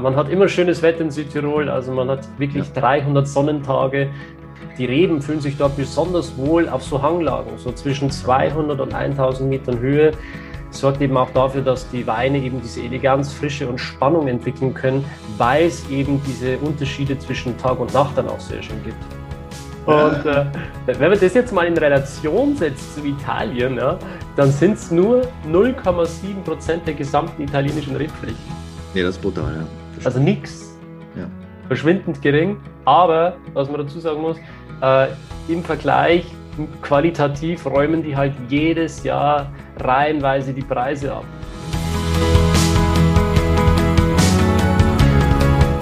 Man hat immer schönes Wetter in Südtirol, also man hat wirklich ja. 300 Sonnentage. Die Reben fühlen sich dort besonders wohl auf so Hanglagen, so zwischen 200 und 1000 Metern Höhe. Sorgt eben auch dafür, dass die Weine eben diese Eleganz, Frische und Spannung entwickeln können, weil es eben diese Unterschiede zwischen Tag und Nacht dann auch sehr schön gibt. Und äh, wenn man das jetzt mal in Relation setzt zu Italien, ja, dann sind es nur 0,7 Prozent der gesamten italienischen Rebfläche. Ja, das ist brutal, ja. Also nichts. Ja. Verschwindend gering. Aber, was man dazu sagen muss, äh, im Vergleich qualitativ räumen die halt jedes Jahr reihenweise die Preise ab.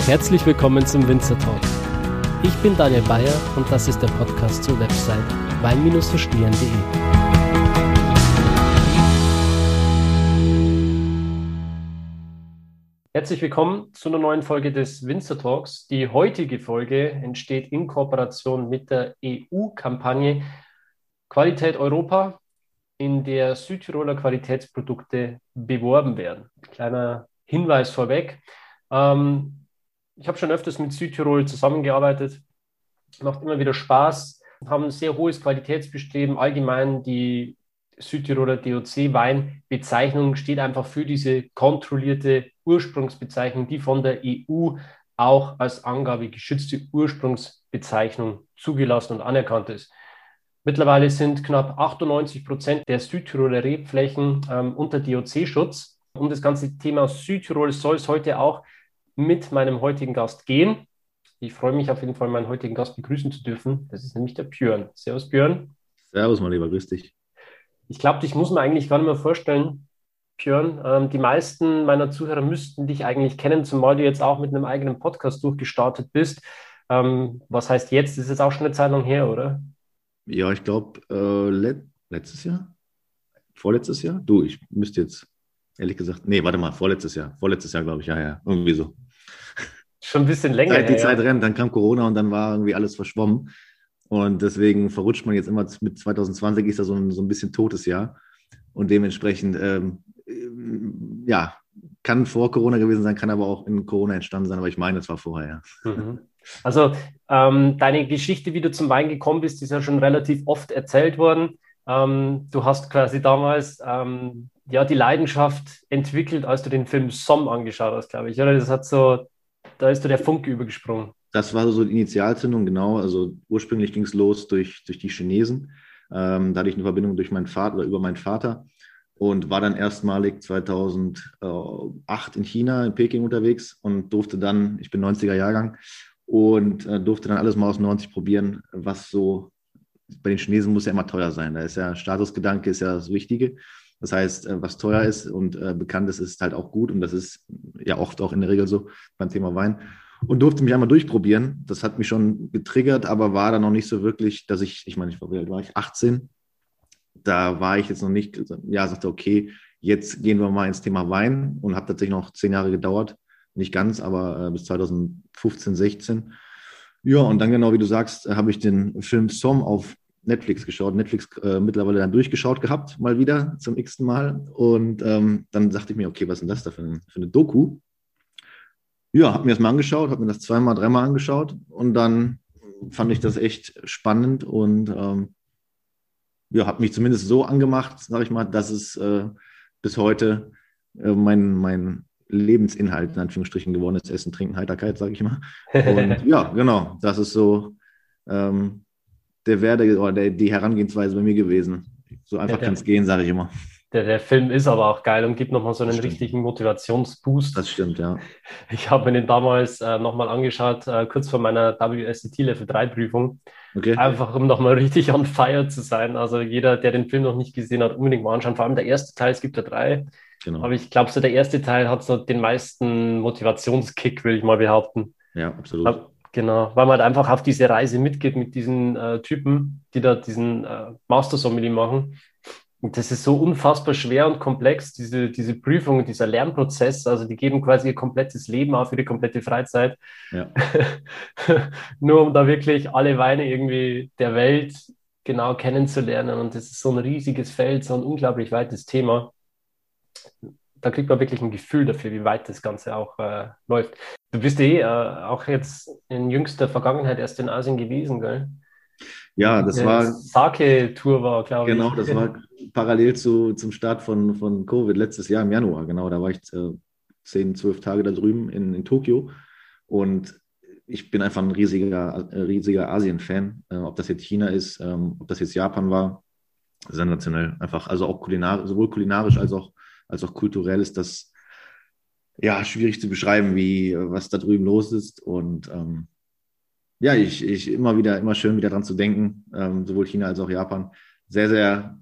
Herzlich willkommen zum Winzer Talk. Ich bin Daniel Bayer und das ist der Podcast zur Website wein-verstehen.de. Herzlich willkommen zu einer neuen Folge des Winzer Talks. Die heutige Folge entsteht in Kooperation mit der EU-Kampagne Qualität Europa, in der Südtiroler Qualitätsprodukte beworben werden. Kleiner Hinweis vorweg. Ähm, ich habe schon öfters mit Südtirol zusammengearbeitet. Macht immer wieder Spaß, haben ein sehr hohes Qualitätsbestreben. Allgemein die Südtiroler DOC-Weinbezeichnung steht einfach für diese kontrollierte Ursprungsbezeichnung, die von der EU auch als Angabe geschützte Ursprungsbezeichnung zugelassen und anerkannt ist. Mittlerweile sind knapp 98 Prozent der Südtiroler Rebflächen ähm, unter DOC-Schutz. Um das ganze Thema Südtirol soll es heute auch mit meinem heutigen Gast gehen. Ich freue mich auf jeden Fall, meinen heutigen Gast begrüßen zu dürfen. Das ist nämlich der Björn. Servus, Björn. Servus, mein Lieber, grüß dich. Ich glaube, dich muss man eigentlich gar nicht mehr vorstellen, Björn. Ähm, die meisten meiner Zuhörer müssten dich eigentlich kennen, zumal du jetzt auch mit einem eigenen Podcast durchgestartet bist. Ähm, was heißt jetzt? Das ist jetzt auch schon eine Zeit lang her, oder? Ja, ich glaube, äh, let letztes Jahr? Vorletztes Jahr? Du, ich müsste jetzt, ehrlich gesagt, nee, warte mal, vorletztes Jahr. Vorletztes Jahr, glaube ich, ja, ja, irgendwie so. Schon ein bisschen länger. Seit die her, Zeit ja. rennt, dann kam Corona und dann war irgendwie alles verschwommen. Und deswegen verrutscht man jetzt immer mit 2020 ist da so ein, so ein bisschen totes Jahr. Und dementsprechend, ähm, ja, kann vor Corona gewesen sein, kann aber auch in Corona entstanden sein, aber ich meine, es war vorher, ja. Mhm. Also ähm, deine Geschichte, wie du zum Wein gekommen bist, ist ja schon relativ oft erzählt worden. Ähm, du hast quasi damals ähm, ja die Leidenschaft entwickelt, als du den Film Somm angeschaut hast, glaube ich. Oder das hat so, da ist du der Funke übergesprungen. Das war so die Initialzündung, genau. Also ursprünglich ging es los durch, durch die Chinesen. Ähm, da hatte ich eine Verbindung durch meinen Vater oder über meinen Vater und war dann erstmalig 2008 in China, in Peking unterwegs und durfte dann, ich bin 90er Jahrgang, und äh, durfte dann alles mal aus 90 probieren, was so, bei den Chinesen muss ja immer teuer sein. Da ist ja Statusgedanke ist ja das Wichtige. Das heißt, äh, was teuer ist und äh, bekannt ist, ist halt auch gut und das ist ja oft auch in der Regel so beim Thema Wein und durfte mich einmal durchprobieren. Das hat mich schon getriggert, aber war dann noch nicht so wirklich, dass ich, ich meine, ich war, war ich? 18. Da war ich jetzt noch nicht, ja, sagte, okay, jetzt gehen wir mal ins Thema Wein und habe tatsächlich noch zehn Jahre gedauert. Nicht ganz, aber äh, bis 2015, 16. Ja, und dann genau wie du sagst, äh, habe ich den Film Som auf Netflix geschaut, Netflix äh, mittlerweile dann durchgeschaut gehabt, mal wieder zum x-ten Mal. Und ähm, dann dachte ich mir, okay, was ist denn das da für, ein, für eine Doku? Ja, habe mir das mal angeschaut, habe mir das zweimal, dreimal angeschaut und dann fand ich das echt spannend und ähm, ja, habe mich zumindest so angemacht, sage ich mal, dass es äh, bis heute äh, mein, mein Lebensinhalt in Anführungsstrichen geworden ist. Essen, Trinken, Heiterkeit, sage ich mal. Und ja, genau, das ist so ähm, der Werde oder der, die Herangehensweise bei mir gewesen. So einfach ja, kann es gehen, sage ich immer. Der, der Film ist aber auch geil und gibt nochmal so einen richtigen Motivationsboost. Das stimmt, ja. Ich habe mir den damals äh, nochmal angeschaut, äh, kurz vor meiner WSET Level 3 Prüfung. Okay. Einfach um nochmal richtig on fire zu sein. Also jeder, der den Film noch nicht gesehen hat, unbedingt mal anschauen. Vor allem der erste Teil, es gibt ja drei. Genau. Aber ich glaube, so der erste Teil hat so den meisten Motivationskick, will ich mal behaupten. Ja, absolut. Aber, genau, weil man halt einfach auf diese Reise mitgeht mit diesen äh, Typen, die da diesen äh, Master Sommelier machen. Und das ist so unfassbar schwer und komplex, diese, diese Prüfung, dieser Lernprozess. Also die geben quasi ihr komplettes Leben auf, ihre komplette Freizeit. Ja. Nur um da wirklich alle Weine irgendwie der Welt genau kennenzulernen. Und das ist so ein riesiges Feld, so ein unglaublich weites Thema. da kriegt man wirklich ein Gefühl dafür, wie weit das Ganze auch äh, läuft. Du bist eh äh, auch jetzt in jüngster Vergangenheit erst in Asien gewesen, gell? Ja, das war. Sake-Tour war, glaube ich. Genau, das war parallel zu, zum Start von, von Covid letztes Jahr im Januar. Genau, da war ich äh, zehn, zwölf Tage da drüben in, in Tokio. Und ich bin einfach ein riesiger, äh, riesiger Asien-Fan. Äh, ob das jetzt China ist, ähm, ob das jetzt Japan war, sensationell. Einfach, also auch kulinarisch, sowohl kulinarisch als auch, als auch kulturell ist das ja schwierig zu beschreiben, wie was da drüben los ist. Und ähm, ja, ich, ich immer wieder, immer schön wieder dran zu denken, ähm, sowohl China als auch Japan. Sehr, sehr,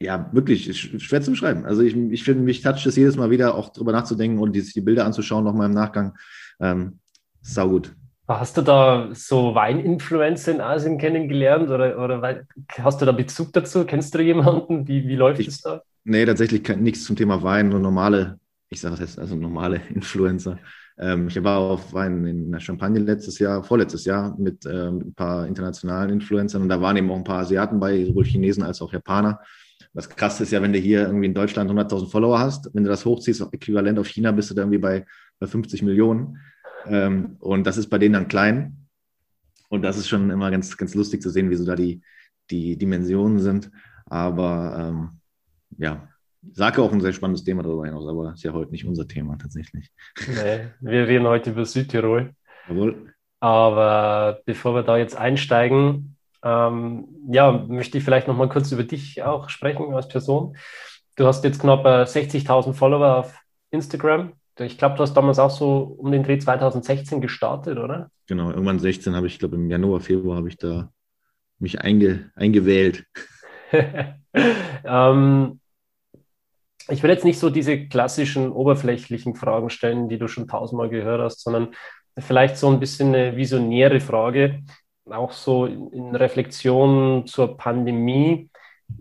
ja, wirklich schwer zu beschreiben. Also ich, ich finde, mich toucht es jedes Mal wieder, auch drüber nachzudenken und die, die Bilder anzuschauen, nochmal im Nachgang. Ähm, sau gut. Hast du da so Weininfluencer in Asien kennengelernt oder, oder hast du da Bezug dazu? Kennst du jemanden? Wie, wie läuft es da? Nee, tatsächlich nichts zum Thema Wein, nur normale, ich sage es jetzt, also normale Influencer. Ähm, ich war auf Wein in der Champagne letztes Jahr, vorletztes Jahr mit ähm, ein paar internationalen Influencern und da waren eben auch ein paar Asiaten bei, sowohl Chinesen als auch Japaner. Das Krasse ist ja, wenn du hier irgendwie in Deutschland 100.000 Follower hast, wenn du das hochziehst, äquivalent auf China, bist du da irgendwie bei, bei 50 Millionen. Ähm, und das ist bei denen dann klein. Und das ist schon immer ganz, ganz lustig zu sehen, wie so da die, die Dimensionen sind. Aber ähm, ja, Sage auch ein sehr spannendes Thema darüber hinaus, aber ist ja heute nicht unser Thema tatsächlich. Nee, wir reden heute über Südtirol. Jawohl. Aber bevor wir da jetzt einsteigen, ähm, ja, möchte ich vielleicht noch mal kurz über dich auch sprechen als Person. Du hast jetzt knapp 60.000 äh, Follower auf Instagram. Ich glaube, du hast damals auch so um den Dreh 2016 gestartet, oder? Genau, irgendwann 16 habe ich, glaube im Januar, Februar habe ich da mich einge, eingewählt. ähm, ich will jetzt nicht so diese klassischen oberflächlichen Fragen stellen, die du schon tausendmal gehört hast, sondern vielleicht so ein bisschen eine visionäre Frage, auch so in Reflexion zur Pandemie.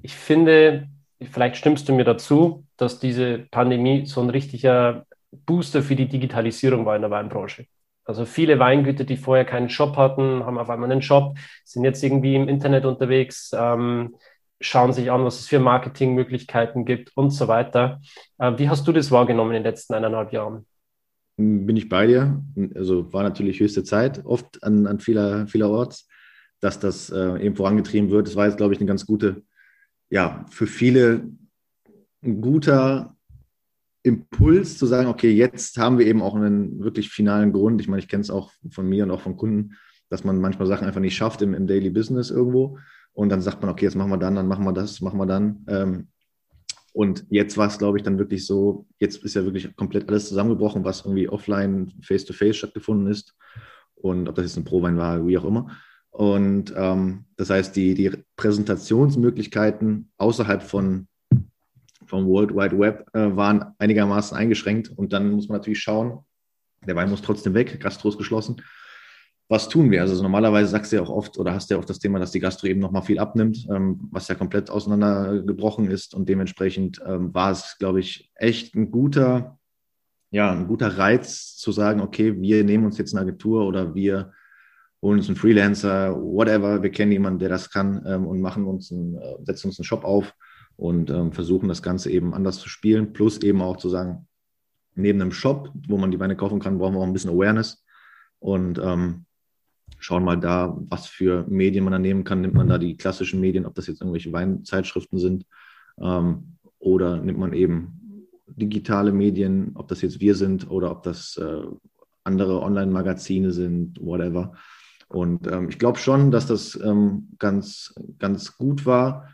Ich finde, vielleicht stimmst du mir dazu, dass diese Pandemie so ein richtiger Booster für die Digitalisierung war in der Weinbranche. Also viele Weingüter, die vorher keinen Shop hatten, haben auf einmal einen Shop, sind jetzt irgendwie im Internet unterwegs, ähm, schauen sich an, was es für Marketingmöglichkeiten gibt und so weiter. Äh, wie hast du das wahrgenommen in den letzten eineinhalb Jahren? Bin ich bei dir. Also war natürlich höchste Zeit, oft an, an vieler, vielerorts, dass das äh, eben vorangetrieben wird. Das war jetzt, glaube ich, eine ganz gute, ja, für viele ein guter Impuls zu sagen, okay, jetzt haben wir eben auch einen wirklich finalen Grund. Ich meine, ich kenne es auch von mir und auch von Kunden, dass man manchmal Sachen einfach nicht schafft im, im Daily Business irgendwo. Und dann sagt man, okay, jetzt machen wir dann, dann machen wir das, machen wir dann. Ähm, und jetzt war es, glaube ich, dann wirklich so, jetzt ist ja wirklich komplett alles zusammengebrochen, was irgendwie offline, face-to-face -face stattgefunden ist. Und ob das jetzt ein Prowein war, wie auch immer. Und ähm, das heißt, die, die Präsentationsmöglichkeiten außerhalb von vom World Wide Web äh, waren einigermaßen eingeschränkt. Und dann muss man natürlich schauen, der Wein muss trotzdem weg, Gastro geschlossen. Was tun wir? Also normalerweise sagst du ja auch oft oder hast du ja auch das Thema, dass die Gastro eben nochmal viel abnimmt, ähm, was ja komplett auseinandergebrochen ist. Und dementsprechend ähm, war es, glaube ich, echt ein guter, ja, ein guter Reiz zu sagen, okay, wir nehmen uns jetzt eine Agentur oder wir holen uns einen Freelancer, whatever, wir kennen jemanden, der das kann ähm, und machen uns einen, äh, setzen uns einen Shop auf und ähm, versuchen das Ganze eben anders zu spielen, plus eben auch zu sagen, neben einem Shop, wo man die Weine kaufen kann, brauchen wir auch ein bisschen Awareness und ähm, schauen mal da, was für Medien man da nehmen kann. Nimmt man da die klassischen Medien, ob das jetzt irgendwelche Weinzeitschriften sind ähm, oder nimmt man eben digitale Medien, ob das jetzt wir sind oder ob das äh, andere Online-Magazine sind, whatever. Und ähm, ich glaube schon, dass das ähm, ganz, ganz gut war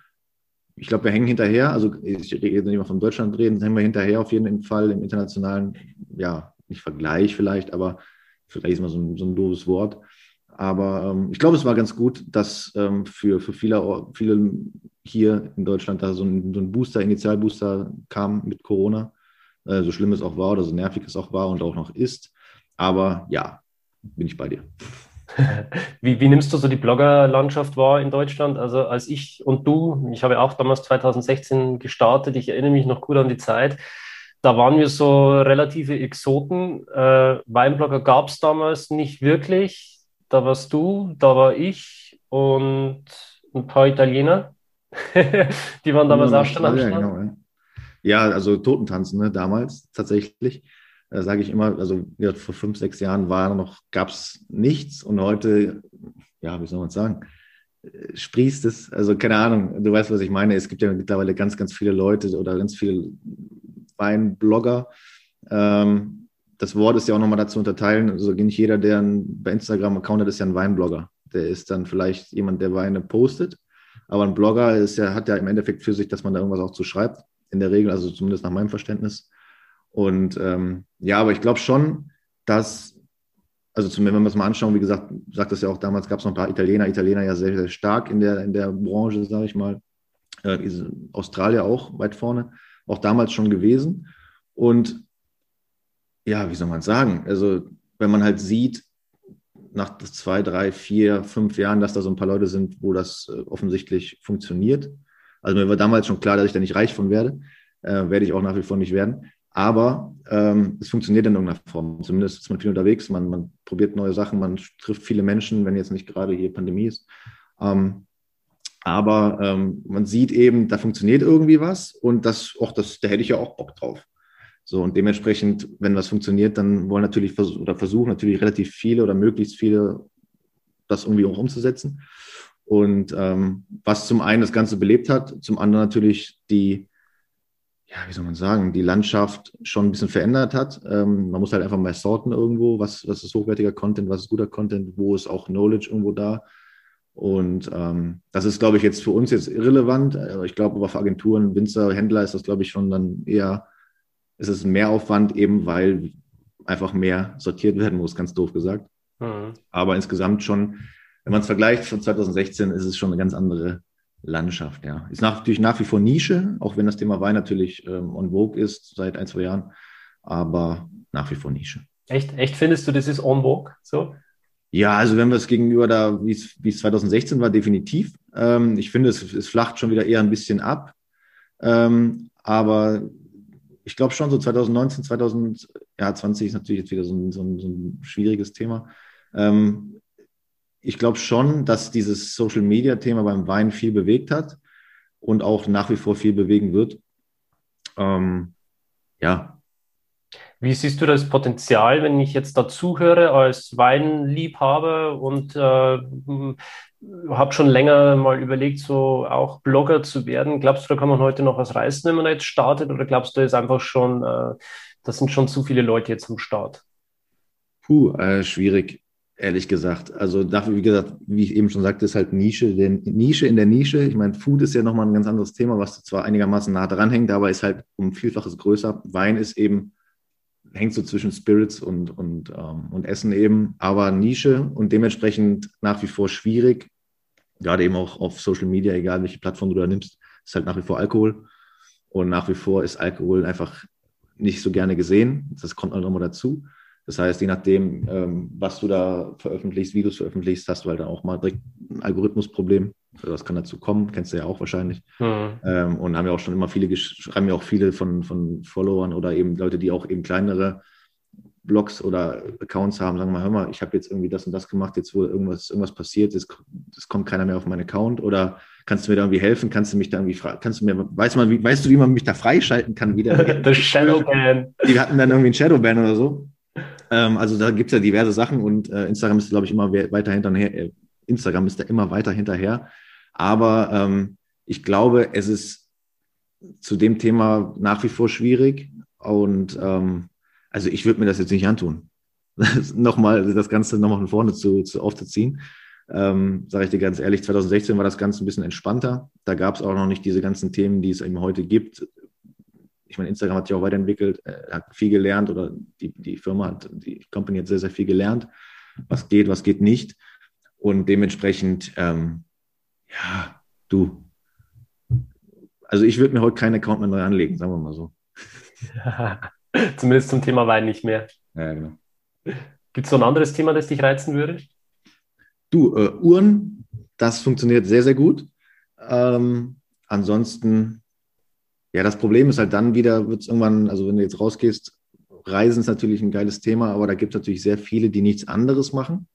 ich glaube, wir hängen hinterher. Also ich rede nicht mal von Deutschland reden, hängen wir hinterher auf jeden Fall im internationalen, ja, nicht Vergleich vielleicht, aber vielleicht ist mal so ein, so ein doofes Wort. Aber ähm, ich glaube, es war ganz gut, dass ähm, für, für viele, viele hier in Deutschland da so ein, so ein Booster, Initialbooster kam mit Corona. Äh, so schlimm es auch war oder so nervig es auch war und auch noch ist. Aber ja, bin ich bei dir. Wie, wie, nimmst du so die Bloggerlandschaft wahr in Deutschland? Also als ich und du, ich habe auch damals 2016 gestartet, ich erinnere mich noch gut an die Zeit, da waren wir so relative Exoten. Äh, Weinblogger gab es damals nicht wirklich. Da warst du, da war ich und ein paar Italiener. die waren damals ja, auch schon am Start. Genau, ja. Ja, also Totentanzen, ne, damals tatsächlich. Da sage ich immer, also ja, vor fünf, sechs Jahren war noch, gab es nichts und heute, ja, wie soll man es sagen, sprießt es, also keine Ahnung, du weißt, was ich meine. Es gibt ja mittlerweile ganz, ganz viele Leute oder ganz viele Weinblogger. Ähm, das Wort ist ja auch nochmal dazu unterteilen. Also nicht jeder, der ein, bei Instagram Account hat, ist ja ein Weinblogger. Der ist dann vielleicht jemand, der Weine postet. Aber ein Blogger ist ja, hat ja im Endeffekt für sich, dass man da irgendwas auch zu schreibt. In der Regel, also zumindest nach meinem Verständnis. Und ähm, ja, aber ich glaube schon, dass also zumindest wenn wir es mal anschauen, wie gesagt, sagt das ja auch damals, gab es noch ein paar Italiener, Italiener ja sehr, sehr stark in der, in der Branche, sage ich mal. Äh, Australier auch weit vorne, auch damals schon gewesen. Und ja, wie soll man sagen? Also, wenn man halt sieht, nach zwei, drei, vier, fünf Jahren, dass da so ein paar Leute sind, wo das äh, offensichtlich funktioniert. Also mir war damals schon klar, dass ich da nicht reich von werde. Äh, werde ich auch nach wie vor nicht werden. Aber ähm, es funktioniert in irgendeiner Form. Zumindest ist man viel unterwegs, man, man probiert neue Sachen, man trifft viele Menschen, wenn jetzt nicht gerade hier Pandemie ist. Ähm, aber ähm, man sieht eben, da funktioniert irgendwie was und das, auch das, da hätte ich ja auch Bock drauf. So, und dementsprechend, wenn was funktioniert, dann wollen natürlich vers oder versuchen natürlich relativ viele oder möglichst viele das irgendwie auch umzusetzen. Und ähm, was zum einen das Ganze belebt hat, zum anderen natürlich die, ja, wie soll man sagen, die Landschaft schon ein bisschen verändert hat. Ähm, man muss halt einfach mal sorten irgendwo, was, was ist hochwertiger Content, was ist guter Content, wo ist auch Knowledge irgendwo da. Und ähm, das ist, glaube ich, jetzt für uns jetzt irrelevant. Also ich glaube, aber für Agenturen, Winzer, Händler ist das, glaube ich, schon dann eher, ist es ein Mehraufwand, eben weil einfach mehr sortiert werden muss, ganz doof gesagt. Mhm. Aber insgesamt schon, wenn man es vergleicht von 2016, ist es schon eine ganz andere Landschaft, ja. Ist nach, natürlich nach wie vor Nische, auch wenn das Thema Wein natürlich ähm, on vogue ist seit ein, zwei Jahren, aber nach wie vor Nische. Echt, echt findest du, das ist on vogue so? Ja, also wenn wir es gegenüber da, wie es 2016 war, definitiv. Ähm, ich finde, es, es flacht schon wieder eher ein bisschen ab. Ähm, aber ich glaube schon, so 2019, 2020 ist natürlich jetzt wieder so ein, so ein, so ein schwieriges Thema. Ähm, ich glaube schon, dass dieses Social Media Thema beim Wein viel bewegt hat und auch nach wie vor viel bewegen wird. Ähm, ja. Wie siehst du das Potenzial, wenn ich jetzt dazuhöre als Weinliebhaber und äh, habe schon länger mal überlegt, so auch Blogger zu werden? Glaubst du, da kann man heute noch was reißen, wenn man jetzt startet? Oder glaubst du, ist einfach schon, äh, das sind schon zu viele Leute jetzt am Start? Puh, äh, schwierig. Ehrlich gesagt. Also dafür, wie gesagt, wie ich eben schon sagte, ist halt Nische, denn Nische in der Nische. Ich meine, Food ist ja nochmal ein ganz anderes Thema, was zwar einigermaßen nah dran hängt, aber ist halt um Vielfaches größer. Wein ist eben, hängt so zwischen Spirits und, und, ähm, und Essen eben, aber Nische und dementsprechend nach wie vor schwierig. Gerade eben auch auf Social Media, egal welche Plattform du da nimmst, ist halt nach wie vor Alkohol. Und nach wie vor ist Alkohol einfach nicht so gerne gesehen. Das kommt auch nochmal dazu. Das heißt, je nachdem, ähm, was du da veröffentlichst, wie du es veröffentlichst, hast du halt dann auch mal direkt ein Algorithmusproblem. Also das kann dazu kommen, kennst du ja auch wahrscheinlich. Mhm. Ähm, und haben ja auch schon immer viele, schreiben ja auch viele von, von Followern oder eben Leute, die auch eben kleinere Blogs oder Accounts haben, sagen mal, hör mal, ich habe jetzt irgendwie das und das gemacht, jetzt wo irgendwas, irgendwas passiert, es kommt keiner mehr auf meinen Account oder kannst du mir da irgendwie helfen? Kannst du mich da irgendwie, kannst du mir, weißt, man, wie, weißt du, wie man mich da freischalten kann wieder? Das Shadowban. Die hatten dann irgendwie ein Shadowban oder so. Ähm, also da gibt es ja diverse Sachen und äh, Instagram ist, glaube ich, immer weiter hinterher. Äh, Instagram ist da immer weiter hinterher. Aber ähm, ich glaube, es ist zu dem Thema nach wie vor schwierig. Und ähm, also ich würde mir das jetzt nicht antun. nochmal das Ganze nochmal von vorne zu, zu aufzuziehen. Ähm, Sage ich dir ganz ehrlich, 2016 war das Ganze ein bisschen entspannter. Da gab es auch noch nicht diese ganzen Themen, die es eben heute gibt ich meine, Instagram hat sich auch weiterentwickelt, äh, hat viel gelernt oder die, die Firma hat, die Company hat sehr, sehr viel gelernt, was geht, was geht nicht. Und dementsprechend, ähm, ja, du, also ich würde mir heute keinen Account mehr neu anlegen, sagen wir mal so. Ja, zumindest zum Thema Wein nicht mehr. Ja, genau. Gibt es noch ein anderes Thema, das dich reizen würde? Du, äh, Uhren, das funktioniert sehr, sehr gut. Ähm, ansonsten ja, das Problem ist halt dann wieder, wird es irgendwann, also wenn du jetzt rausgehst, Reisen ist natürlich ein geiles Thema, aber da gibt es natürlich sehr viele, die nichts anderes machen.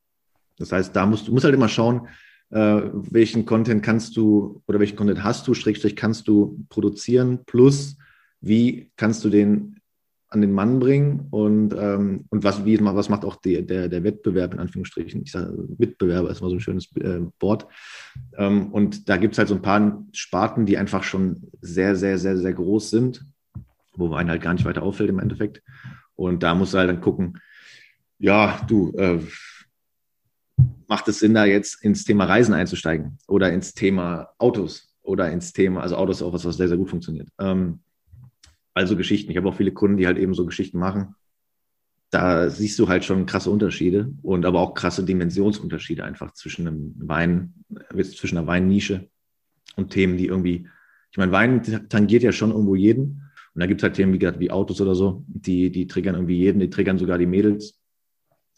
Das heißt, da musst du musst halt immer schauen, äh, welchen Content kannst du oder welchen Content hast du, Schrägstrich kannst du produzieren, plus wie kannst du den an den Mann bringen und, ähm, und was, wie, was macht auch die, der, der Wettbewerb in Anführungsstrichen? Ich sage, Mitbewerber ist mal so ein schönes äh, Wort. Ähm, und da gibt es halt so ein paar Sparten, die einfach schon sehr, sehr, sehr, sehr groß sind, wo einen halt gar nicht weiter auffällt im Endeffekt. Und da musst du halt dann gucken, ja, du, äh, macht es Sinn, da jetzt ins Thema Reisen einzusteigen oder ins Thema Autos oder ins Thema, also Autos ist auch was, was sehr, sehr gut funktioniert. Ähm, also Geschichten. Ich habe auch viele Kunden, die halt eben so Geschichten machen. Da siehst du halt schon krasse Unterschiede und aber auch krasse Dimensionsunterschiede einfach zwischen einem Wein, zwischen einer Weinnische und Themen, die irgendwie, ich meine, Wein tangiert ja schon irgendwo jeden. Und da gibt es halt Themen wie, wie Autos oder so, die, die triggern irgendwie jeden, die triggern sogar die Mädels.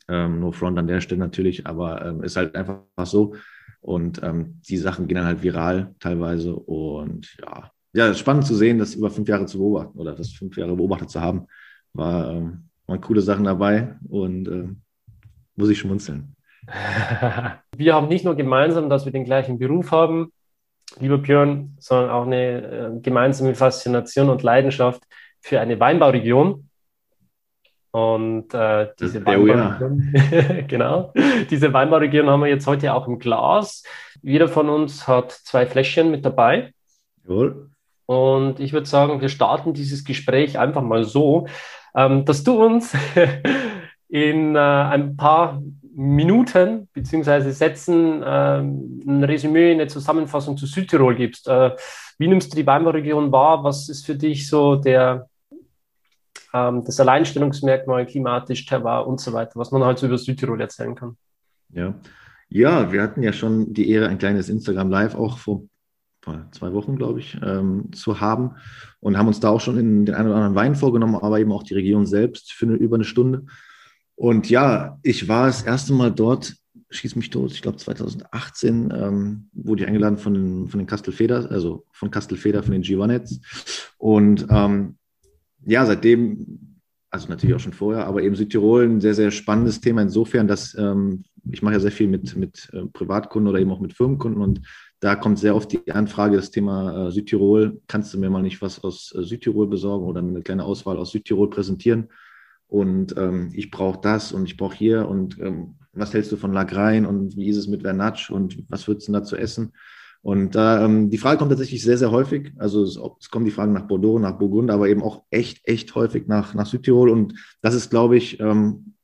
Ähm, no front an der Stelle natürlich, aber ähm, ist halt einfach so. Und ähm, die Sachen gehen dann halt viral teilweise. Und ja, ja, spannend zu sehen, das über fünf Jahre zu beobachten oder das fünf Jahre beobachtet zu haben. War, ähm, waren coole Sachen dabei und äh, muss ich schmunzeln. Wir haben nicht nur gemeinsam, dass wir den gleichen Beruf haben, lieber Björn, sondern auch eine äh, gemeinsame Faszination und Leidenschaft für eine Weinbauregion. Und äh, diese Weinbauregion, genau, diese Weinbauregion haben wir jetzt heute auch im Glas. Jeder von uns hat zwei Fläschchen mit dabei. Jawohl. Und ich würde sagen, wir starten dieses Gespräch einfach mal so, ähm, dass du uns in äh, ein paar Minuten beziehungsweise Sätzen äh, ein Resümee, eine Zusammenfassung zu Südtirol gibst. Äh, wie nimmst du die Weinbauregion wahr? Was ist für dich so der, ähm, das Alleinstellungsmerkmal klimatisch, Terroir und so weiter, was man halt so über Südtirol erzählen kann? Ja. Ja, wir hatten ja schon die Ehre, ein kleines Instagram Live auch vor zwei Wochen, glaube ich, ähm, zu haben und haben uns da auch schon in den einen oder anderen Wein vorgenommen, aber eben auch die Region selbst für eine, über eine Stunde. Und ja, ich war das erste Mal dort, schieß mich tot, ich glaube 2018 ähm, wurde ich eingeladen von den, von den Kastelfeder, also von Kastelfeder, von den Giovanets. Und ähm, ja, seitdem, also natürlich auch schon vorher, aber eben Südtirol ein sehr, sehr spannendes Thema insofern, dass ähm, ich mache ja sehr viel mit, mit äh, Privatkunden oder eben auch mit Firmenkunden und da kommt sehr oft die Anfrage, das Thema äh, Südtirol. Kannst du mir mal nicht was aus äh, Südtirol besorgen oder eine kleine Auswahl aus Südtirol präsentieren? Und ähm, ich brauche das und ich brauche hier und ähm, was hältst du von Lagrein und wie ist es mit Vernatsch und was würdest du da zu essen? Und ähm, die Frage kommt tatsächlich sehr, sehr häufig. Also es, es, kommen die Fragen nach Bordeaux, nach Burgund, aber eben auch echt, echt häufig nach, nach Südtirol. Und das ist, glaube ich, ähm,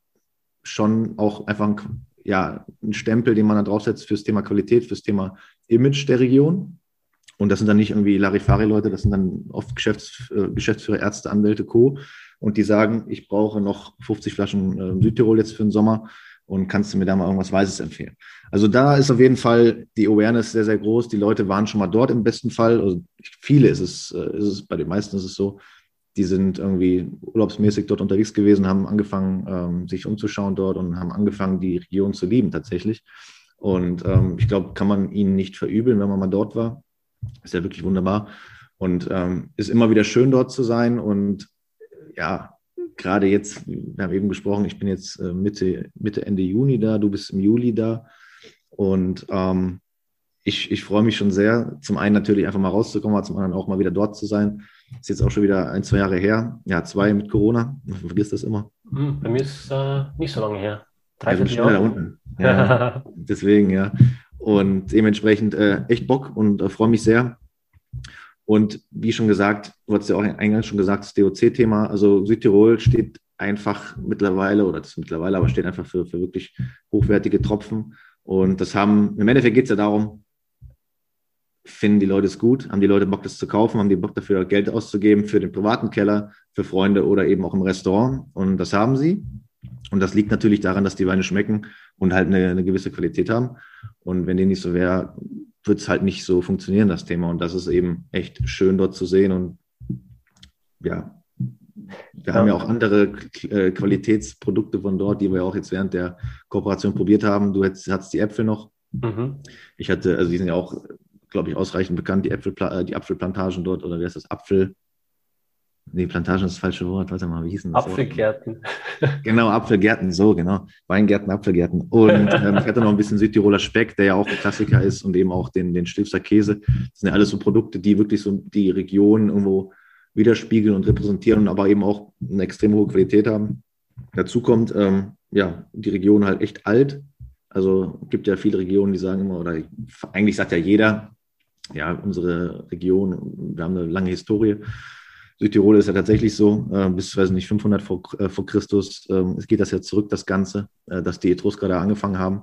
schon auch einfach ein, ja, ein Stempel, den man da draufsetzt fürs Thema Qualität, fürs Thema Image der Region. Und das sind dann nicht irgendwie Larifari-Leute, das sind dann oft Geschäfts äh, Geschäftsführer, Ärzte, Anwälte, Co. Und die sagen, ich brauche noch 50 Flaschen äh, Südtirol jetzt für den Sommer und kannst du mir da mal irgendwas Weißes empfehlen? Also da ist auf jeden Fall die Awareness sehr, sehr groß. Die Leute waren schon mal dort im besten Fall. Also viele ist es, äh, ist es bei den meisten ist es so, die sind irgendwie urlaubsmäßig dort unterwegs gewesen, haben angefangen, ähm, sich umzuschauen dort und haben angefangen, die Region zu lieben tatsächlich. Und ähm, ich glaube, kann man ihnen nicht verübeln, wenn man mal dort war. Ist ja wirklich wunderbar. Und ähm, ist immer wieder schön dort zu sein. Und ja, gerade jetzt, wir haben eben gesprochen, ich bin jetzt äh, Mitte, Mitte, Ende Juni da, du bist im Juli da. Und ähm, ich, ich freue mich schon sehr, zum einen natürlich einfach mal rauszukommen, aber zum anderen auch mal wieder dort zu sein. Ist jetzt auch schon wieder ein, zwei Jahre her. Ja, zwei mit Corona. Man vergisst das immer. Hm, bei mir ist es äh, nicht so lange her. Drei, ja, Jahre. da unten. Ja, deswegen, ja. Und dementsprechend äh, echt Bock und äh, freue mich sehr. Und wie schon gesagt, du hast ja auch eingangs schon gesagt, das DOC-Thema, also Südtirol steht einfach mittlerweile, oder das ist mittlerweile, aber steht einfach für, für wirklich hochwertige Tropfen. Und das haben, im Endeffekt geht es ja darum, finden die Leute es gut, haben die Leute Bock, das zu kaufen, haben die Bock dafür, Geld auszugeben für den privaten Keller, für Freunde oder eben auch im Restaurant. Und das haben sie. Und das liegt natürlich daran, dass die Weine schmecken und halt eine, eine gewisse Qualität haben. Und wenn die nicht so wäre, wird es halt nicht so funktionieren, das Thema. Und das ist eben echt schön dort zu sehen. Und ja, wir ja. haben ja auch andere äh, Qualitätsprodukte von dort, die wir auch jetzt während der Kooperation probiert haben. Du hattest die Äpfel noch. Mhm. Ich hatte, also die sind ja auch, glaube ich, ausreichend bekannt, die, Äpfel, äh, die Apfelplantagen dort oder wer ist das? Apfel, Nee, Plantagen ist das falsche Wort. Warte mal, wie hießen das? Apfelgärten. Genau, Apfelgärten, so, genau. Weingärten, Apfelgärten. Und ähm, ich hatte noch ein bisschen Südtiroler Speck, der ja auch ein Klassiker ist und eben auch den, den Stilfser Käse. Das sind ja alles so Produkte, die wirklich so die Region irgendwo widerspiegeln und repräsentieren, aber eben auch eine extrem hohe Qualität haben. Dazu kommt, ähm, ja, die Region halt echt alt. Also gibt ja viele Regionen, die sagen immer, oder eigentlich sagt ja jeder, ja, unsere Region, wir haben eine lange Historie. Südtirol ist ja tatsächlich so, äh, bis, weiß nicht, 500 vor, äh, vor Christus, äh, es geht das ja zurück, das Ganze, äh, dass die Etrusker da angefangen haben.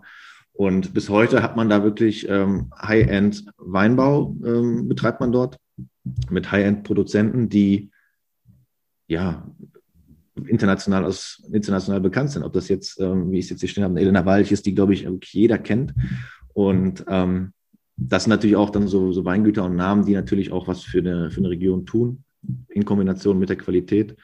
Und bis heute hat man da wirklich ähm, High-End Weinbau, ähm, betreibt man dort mit High-End-Produzenten, die ja international aus, international bekannt sind. Ob das jetzt, ähm, wie ich es jetzt hier stehen habe, Elena Walch ist, die, glaube ich, jeder kennt. Und ähm, das sind natürlich auch dann so, so Weingüter und Namen, die natürlich auch was für eine, für eine Region tun, in Kombination mit der Qualität.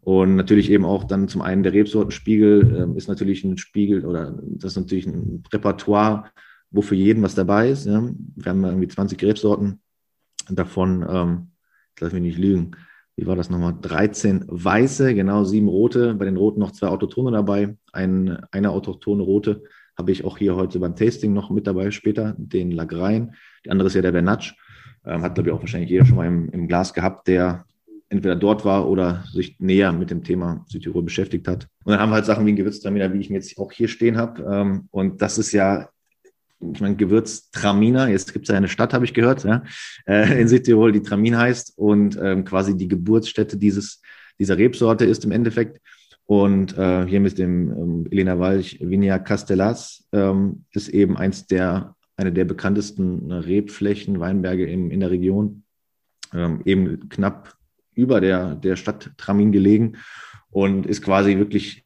Und natürlich eben auch dann zum einen der Rebsortenspiegel äh, ist natürlich ein Spiegel oder das ist natürlich ein Repertoire, wo für jeden was dabei ist. Ja. Wir haben irgendwie 20 Rebsorten, davon, ähm, ich lasse mich nicht lügen, wie war das nochmal? 13 weiße, genau sieben rote, bei den roten noch zwei Autotone dabei. Ein, eine autochtone rote habe ich auch hier heute beim Tasting noch mit dabei später, den Lagrein. Die andere ist ja der Vernatsch. Ähm, hat, glaube ich, auch wahrscheinlich jeder schon mal im, im Glas gehabt, der entweder dort war oder sich näher mit dem Thema Südtirol beschäftigt hat. Und dann haben wir halt Sachen wie ein Gewürztraminer, wie ich ihn jetzt auch hier stehen habe. Ähm, und das ist ja, ich meine, Gewürztraminer, jetzt gibt es ja eine Stadt, habe ich gehört, ja, äh, in Südtirol, die Tramin heißt und ähm, quasi die Geburtsstätte dieses, dieser Rebsorte ist im Endeffekt. Und äh, hier mit dem ähm, Elena Walch Vinia Castellas ähm, ist eben eins der, eine der bekanntesten Rebflächen, Weinberge im, in der Region, ähm, eben knapp über der, der Stadt Tramin gelegen und ist quasi wirklich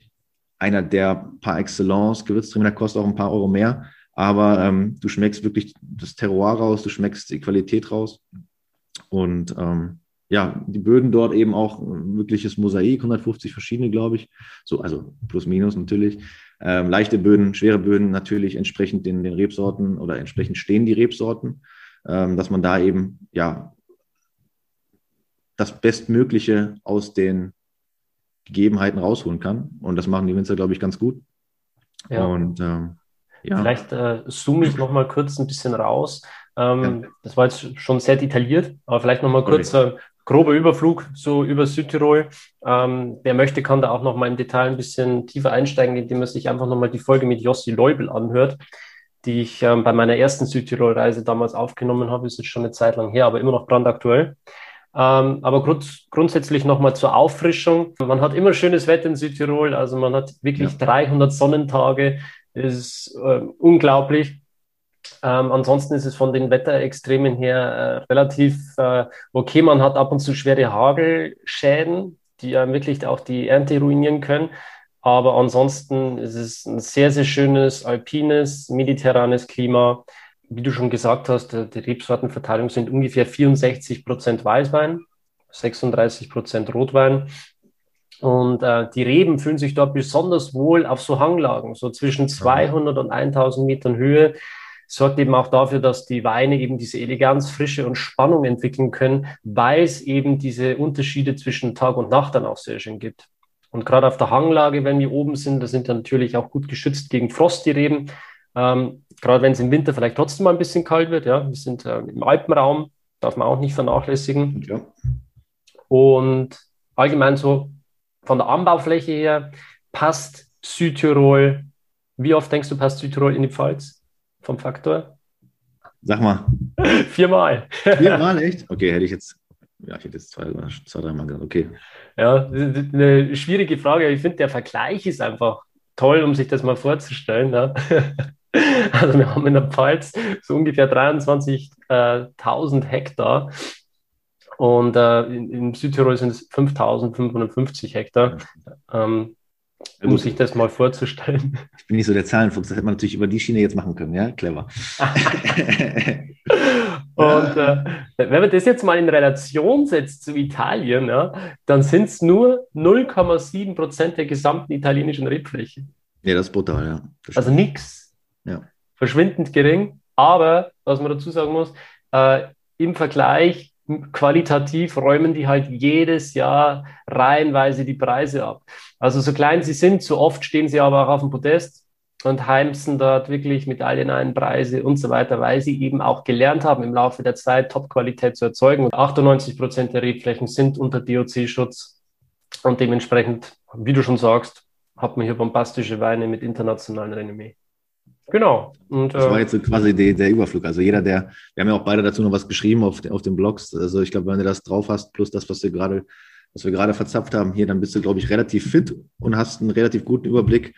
einer der par excellence. Gewürztraminer kostet auch ein paar Euro mehr, aber ähm, du schmeckst wirklich das Terroir raus, du schmeckst die Qualität raus. Und ähm, ja, die Böden dort eben auch wirkliches Mosaik, 150 verschiedene, glaube ich. So, also plus minus natürlich. Ähm, leichte Böden, schwere Böden natürlich entsprechend den, den Rebsorten oder entsprechend stehen die Rebsorten, ähm, dass man da eben ja das Bestmögliche aus den Gegebenheiten rausholen kann. Und das machen die Winzer, glaube ich, ganz gut. Ja. Und ähm, ja. Vielleicht äh, zoome ich noch mal kurz ein bisschen raus. Ähm, ja. Das war jetzt schon sehr detailliert, aber vielleicht noch mal kurz äh, grober Überflug so über Südtirol. Ähm, wer möchte, kann da auch noch mal im Detail ein bisschen tiefer einsteigen, indem man sich einfach noch mal die Folge mit Jossi Leubel anhört, die ich ähm, bei meiner ersten Südtirol-Reise damals aufgenommen habe. Ist jetzt schon eine Zeit lang her, aber immer noch brandaktuell. Ähm, aber grund grundsätzlich nochmal zur Auffrischung. Man hat immer schönes Wetter in Südtirol, also man hat wirklich ja. 300 Sonnentage, das ist äh, unglaublich. Ähm, ansonsten ist es von den Wetterextremen her äh, relativ äh, okay. Man hat ab und zu schwere Hagelschäden, die ja wirklich auch die Ernte ruinieren können. Aber ansonsten ist es ein sehr, sehr schönes alpines, mediterranes Klima wie du schon gesagt hast, die Rebsortenverteilung sind ungefähr 64 Prozent Weißwein, 36 Prozent Rotwein. Und äh, die Reben fühlen sich dort besonders wohl auf so Hanglagen, so zwischen 200 und 1000 Metern Höhe. Sorgt eben auch dafür, dass die Weine eben diese Eleganz, Frische und Spannung entwickeln können, weil es eben diese Unterschiede zwischen Tag und Nacht dann auch sehr schön gibt. Und gerade auf der Hanglage, wenn wir oben sind, da sind wir natürlich auch gut geschützt gegen Frost, die Reben. Ähm, gerade wenn es im Winter vielleicht trotzdem mal ein bisschen kalt wird. Ja, wir sind äh, im Alpenraum, darf man auch nicht vernachlässigen. Ja. Und allgemein so von der Anbaufläche her passt Südtirol. Wie oft denkst du, passt Südtirol in die Pfalz vom Faktor? Sag mal. Viermal. Viermal, echt? Okay, hätte ich jetzt, ja, ich hätte jetzt zwei, zwei dreimal gesagt. Okay. Ja, eine schwierige Frage. Ich finde, der Vergleich ist einfach toll, um sich das mal vorzustellen. Ja. Also wir haben in der Pfalz so ungefähr 23.000 Hektar und äh, in, in, Südtirol sind es 5.550 Hektar. Ähm, um sich das mal vorzustellen. Ich bin nicht so der Zahlenfuchs, das hätte man natürlich über die Schiene jetzt machen können, ja, clever. und äh, wenn man das jetzt mal in Relation setzt zu Italien, ja, dann sind es nur 0,7 Prozent der gesamten italienischen Rebfläche. Ja, das ist brutal, ja. Also nichts. Ja. Verschwindend gering, aber was man dazu sagen muss, äh, im Vergleich qualitativ räumen die halt jedes Jahr reihenweise die Preise ab. Also so klein sie sind, so oft stehen sie aber auch auf dem Podest. und heimsen dort wirklich Medailleneinpreise und so weiter, weil sie eben auch gelernt haben, im Laufe der Zeit Top-Qualität zu erzeugen. Und 98 Prozent der Rebflächen sind unter DOC-Schutz und dementsprechend, wie du schon sagst, hat man hier bombastische Weine mit internationalen Renommee. Genau. Und, das war äh, jetzt quasi die, der Überflug. Also jeder, der, wir haben ja auch beide dazu noch was geschrieben auf, auf den Blogs. Also ich glaube, wenn du das drauf hast, plus das, was du gerade, was wir gerade verzapft haben hier, dann bist du, glaube ich, relativ fit und hast einen relativ guten Überblick.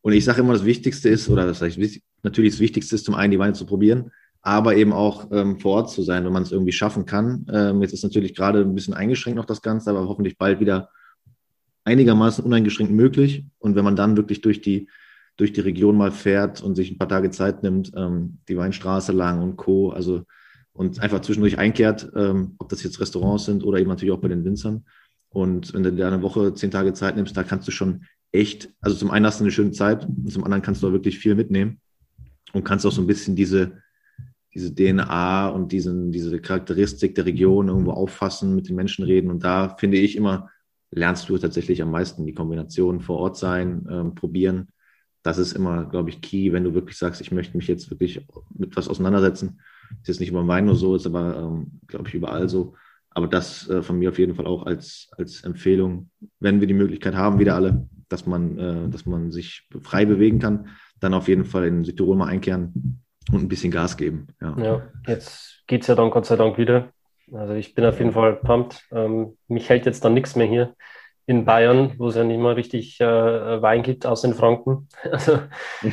Und ich sage immer, das Wichtigste ist, oder das heißt, natürlich das Wichtigste ist, zum einen die Weine zu probieren, aber eben auch ähm, vor Ort zu sein, wenn man es irgendwie schaffen kann. Ähm, jetzt ist natürlich gerade ein bisschen eingeschränkt noch das Ganze, aber hoffentlich bald wieder einigermaßen uneingeschränkt möglich. Und wenn man dann wirklich durch die durch die Region mal fährt und sich ein paar Tage Zeit nimmt, ähm, die Weinstraße lang und Co. Also und einfach zwischendurch einkehrt, ähm, ob das jetzt Restaurants sind oder eben natürlich auch bei den Winzern. Und wenn du dir eine Woche, zehn Tage Zeit nimmst, da kannst du schon echt, also zum einen hast du eine schöne Zeit und zum anderen kannst du auch wirklich viel mitnehmen und kannst auch so ein bisschen diese, diese DNA und diesen, diese Charakteristik der Region irgendwo auffassen, mit den Menschen reden. Und da finde ich immer, lernst du tatsächlich am meisten die Kombination vor Ort sein, ähm, probieren das ist immer, glaube ich, key, wenn du wirklich sagst, ich möchte mich jetzt wirklich mit was auseinandersetzen. Ist jetzt nicht über Wein nur so, ist aber, ähm, glaube ich, überall so. Aber das äh, von mir auf jeden Fall auch als, als Empfehlung, wenn wir die Möglichkeit haben, wieder alle, dass man, äh, dass man sich frei bewegen kann, dann auf jeden Fall in Südtirol mal einkehren und ein bisschen Gas geben. Ja, ja jetzt geht es ja dann Gott sei Dank wieder. Also ich bin auf jeden Fall pumped. Ähm, mich hält jetzt dann nichts mehr hier in Bayern, wo es ja nicht mal richtig äh, Wein gibt, außer in Franken. Also,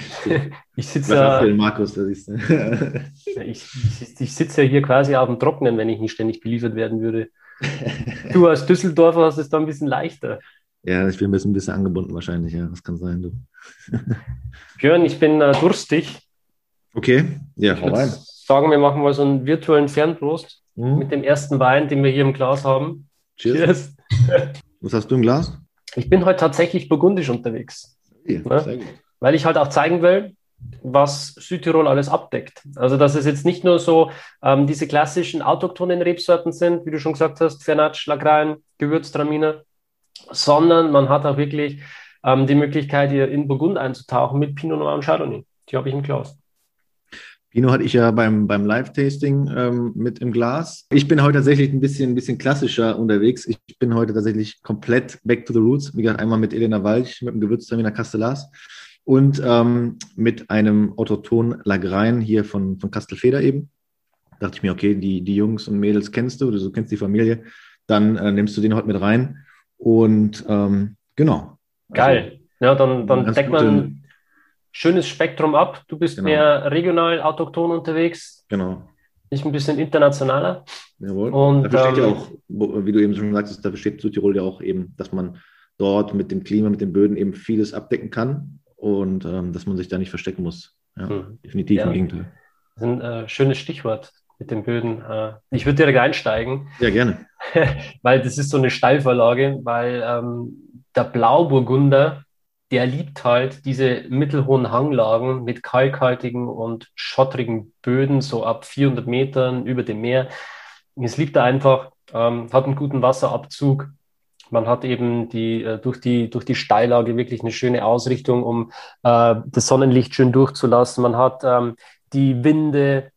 ich sitze ja, Markus, das ist, ich, ich, ich sitze ja hier quasi auf dem Trockenen, wenn ich nicht ständig beliefert werden würde. Du als Düsseldorfer hast es da ein bisschen leichter. Ja, ich bin ein bisschen, ein bisschen angebunden wahrscheinlich, ja. Das kann sein, du. Björn, ich bin äh, durstig. Okay, ja, ich rein. sagen, wir machen mal so einen virtuellen Fernprost mhm. mit dem ersten Wein, den wir hier im Glas haben. Cheers. Cheers. Was hast du im Glas? Ich bin heute tatsächlich burgundisch unterwegs. Ja, ne? Weil ich halt auch zeigen will, was Südtirol alles abdeckt. Also, dass es jetzt nicht nur so ähm, diese klassischen autochthonen Rebsorten sind, wie du schon gesagt hast, Fernatsch, Lagrein, Gewürztraminer, sondern man hat auch wirklich ähm, die Möglichkeit, hier in Burgund einzutauchen mit Pinot Noir und Chardonnay. Die habe ich im Glas. Pino hatte ich ja beim, beim Live-Tasting ähm, mit im Glas. Ich bin heute tatsächlich ein bisschen, ein bisschen klassischer unterwegs. Ich bin heute tatsächlich komplett back to the roots. Wie gesagt, einmal mit Elena Walch, mit dem Gewürztraminer Castellas und ähm, mit einem Autoton Lagrein hier von, von Castelfeder eben. Da dachte ich mir, okay, die, die Jungs und Mädels kennst du, du kennst die Familie, dann äh, nimmst du den heute mit rein. Und ähm, genau. Geil. Also, ja, dann, dann deckt man schönes Spektrum ab. Du bist genau. mehr regional, autochton unterwegs. Genau. Ich ein bisschen internationaler. Jawohl. Und, da besteht ähm, ja auch, wie du eben schon sagtest, da besteht Südtirol ja auch eben, dass man dort mit dem Klima, mit den Böden eben vieles abdecken kann und ähm, dass man sich da nicht verstecken muss. Ja, hm. definitiv ja. im Gegenteil. Das ist ein äh, schönes Stichwort mit den Böden. Äh, ich würde direkt einsteigen. Ja, gerne. weil das ist so eine Steilvorlage, weil ähm, der Blauburgunder der liebt halt diese mittelhohen Hanglagen mit kalkhaltigen und schottrigen Böden, so ab 400 Metern über dem Meer. Es liebt er einfach, ähm, hat einen guten Wasserabzug. Man hat eben die, äh, durch, die, durch die Steillage wirklich eine schöne Ausrichtung, um äh, das Sonnenlicht schön durchzulassen. Man hat ähm, die Winde,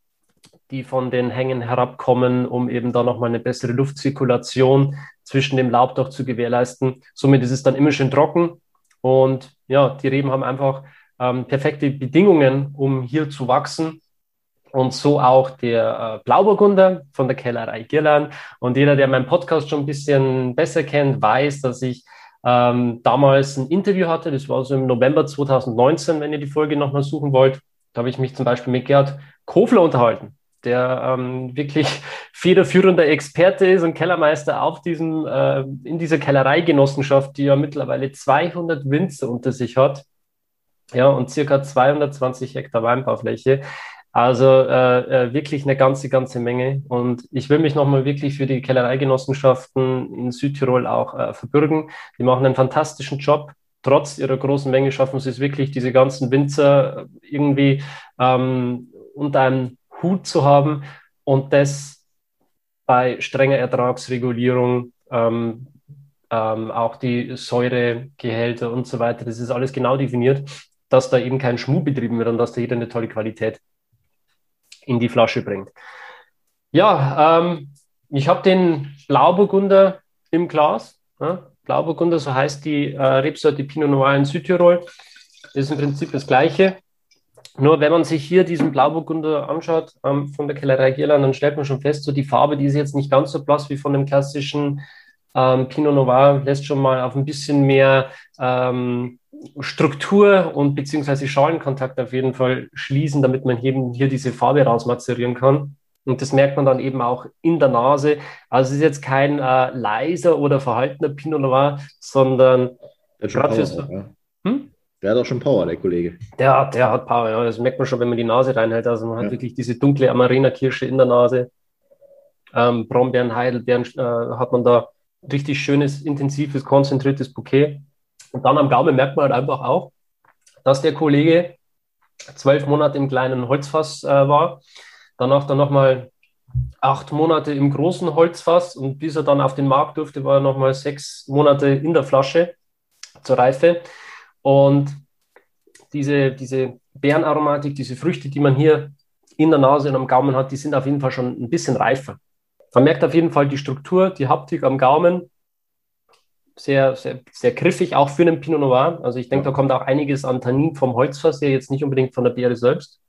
die von den Hängen herabkommen, um eben da nochmal eine bessere Luftzirkulation zwischen dem Laubdach zu gewährleisten. Somit ist es dann immer schön trocken und ja, die Reben haben einfach ähm, perfekte Bedingungen, um hier zu wachsen. Und so auch der äh, Blauburgunder von der Kellerei Girland. Und jeder, der meinen Podcast schon ein bisschen besser kennt, weiß, dass ich ähm, damals ein Interview hatte. Das war so im November 2019, wenn ihr die Folge nochmal suchen wollt. Da habe ich mich zum Beispiel mit Gerd Kofler unterhalten der ähm, wirklich federführender Experte ist und Kellermeister auf diesem, äh, in dieser Kellereigenossenschaft, die ja mittlerweile 200 Winzer unter sich hat. Ja, und circa 220 Hektar Weinbaufläche. Also äh, äh, wirklich eine ganze, ganze Menge. Und ich will mich nochmal wirklich für die Kellereigenossenschaften in Südtirol auch äh, verbürgen. Die machen einen fantastischen Job. Trotz ihrer großen Menge schaffen sie es wirklich, diese ganzen Winzer irgendwie ähm, unter einem Hut zu haben und das bei strenger Ertragsregulierung, ähm, ähm, auch die Säuregehälter und so weiter, das ist alles genau definiert. dass da eben kein Schmuh betrieben wird und dass da jeder eine tolle Qualität in die Flasche bringt. Ja, ähm, ich habe den Blauburgunder im Glas. Ja? Blauburgunder, so heißt die äh, Rebsorte Pinot Noir in Südtirol. Ist im Prinzip das Gleiche. Nur wenn man sich hier diesen Blauburgunder anschaut ähm, von der Kellerei Gierland, dann stellt man schon fest, so die Farbe, die ist jetzt nicht ganz so blass wie von dem klassischen ähm, Pinot Noir, lässt schon mal auf ein bisschen mehr ähm, Struktur und beziehungsweise Schalenkontakt auf jeden Fall schließen, damit man eben hier diese Farbe rausmazerieren kann. Und das merkt man dann eben auch in der Nase. Also es ist jetzt kein äh, leiser oder verhaltener Pinot Noir, sondern gerade fürs. Ja. Der hat auch schon Power, der Kollege. Der, der hat Power, ja. Das merkt man schon, wenn man die Nase reinhält. Also man ja. hat wirklich diese dunkle Amarena-Kirsche in der Nase. Ähm, Brombeeren, Heidelbeeren äh, hat man da richtig schönes, intensives, konzentriertes Bouquet. Und dann am Gaumen merkt man halt einfach auch, dass der Kollege zwölf Monate im kleinen Holzfass äh, war Danach dann nochmal acht Monate im großen Holzfass und bis er dann auf den Markt durfte, war er nochmal sechs Monate in der Flasche zur Reife. Und diese, diese Beerenaromatik, diese Früchte, die man hier in der Nase und am Gaumen hat, die sind auf jeden Fall schon ein bisschen reifer. Man merkt auf jeden Fall die Struktur, die Haptik am Gaumen. Sehr, sehr, sehr griffig, auch für einen Pinot Noir. Also ich denke, da kommt auch einiges an Tannin vom Holzfass her, jetzt nicht unbedingt von der Beere selbst.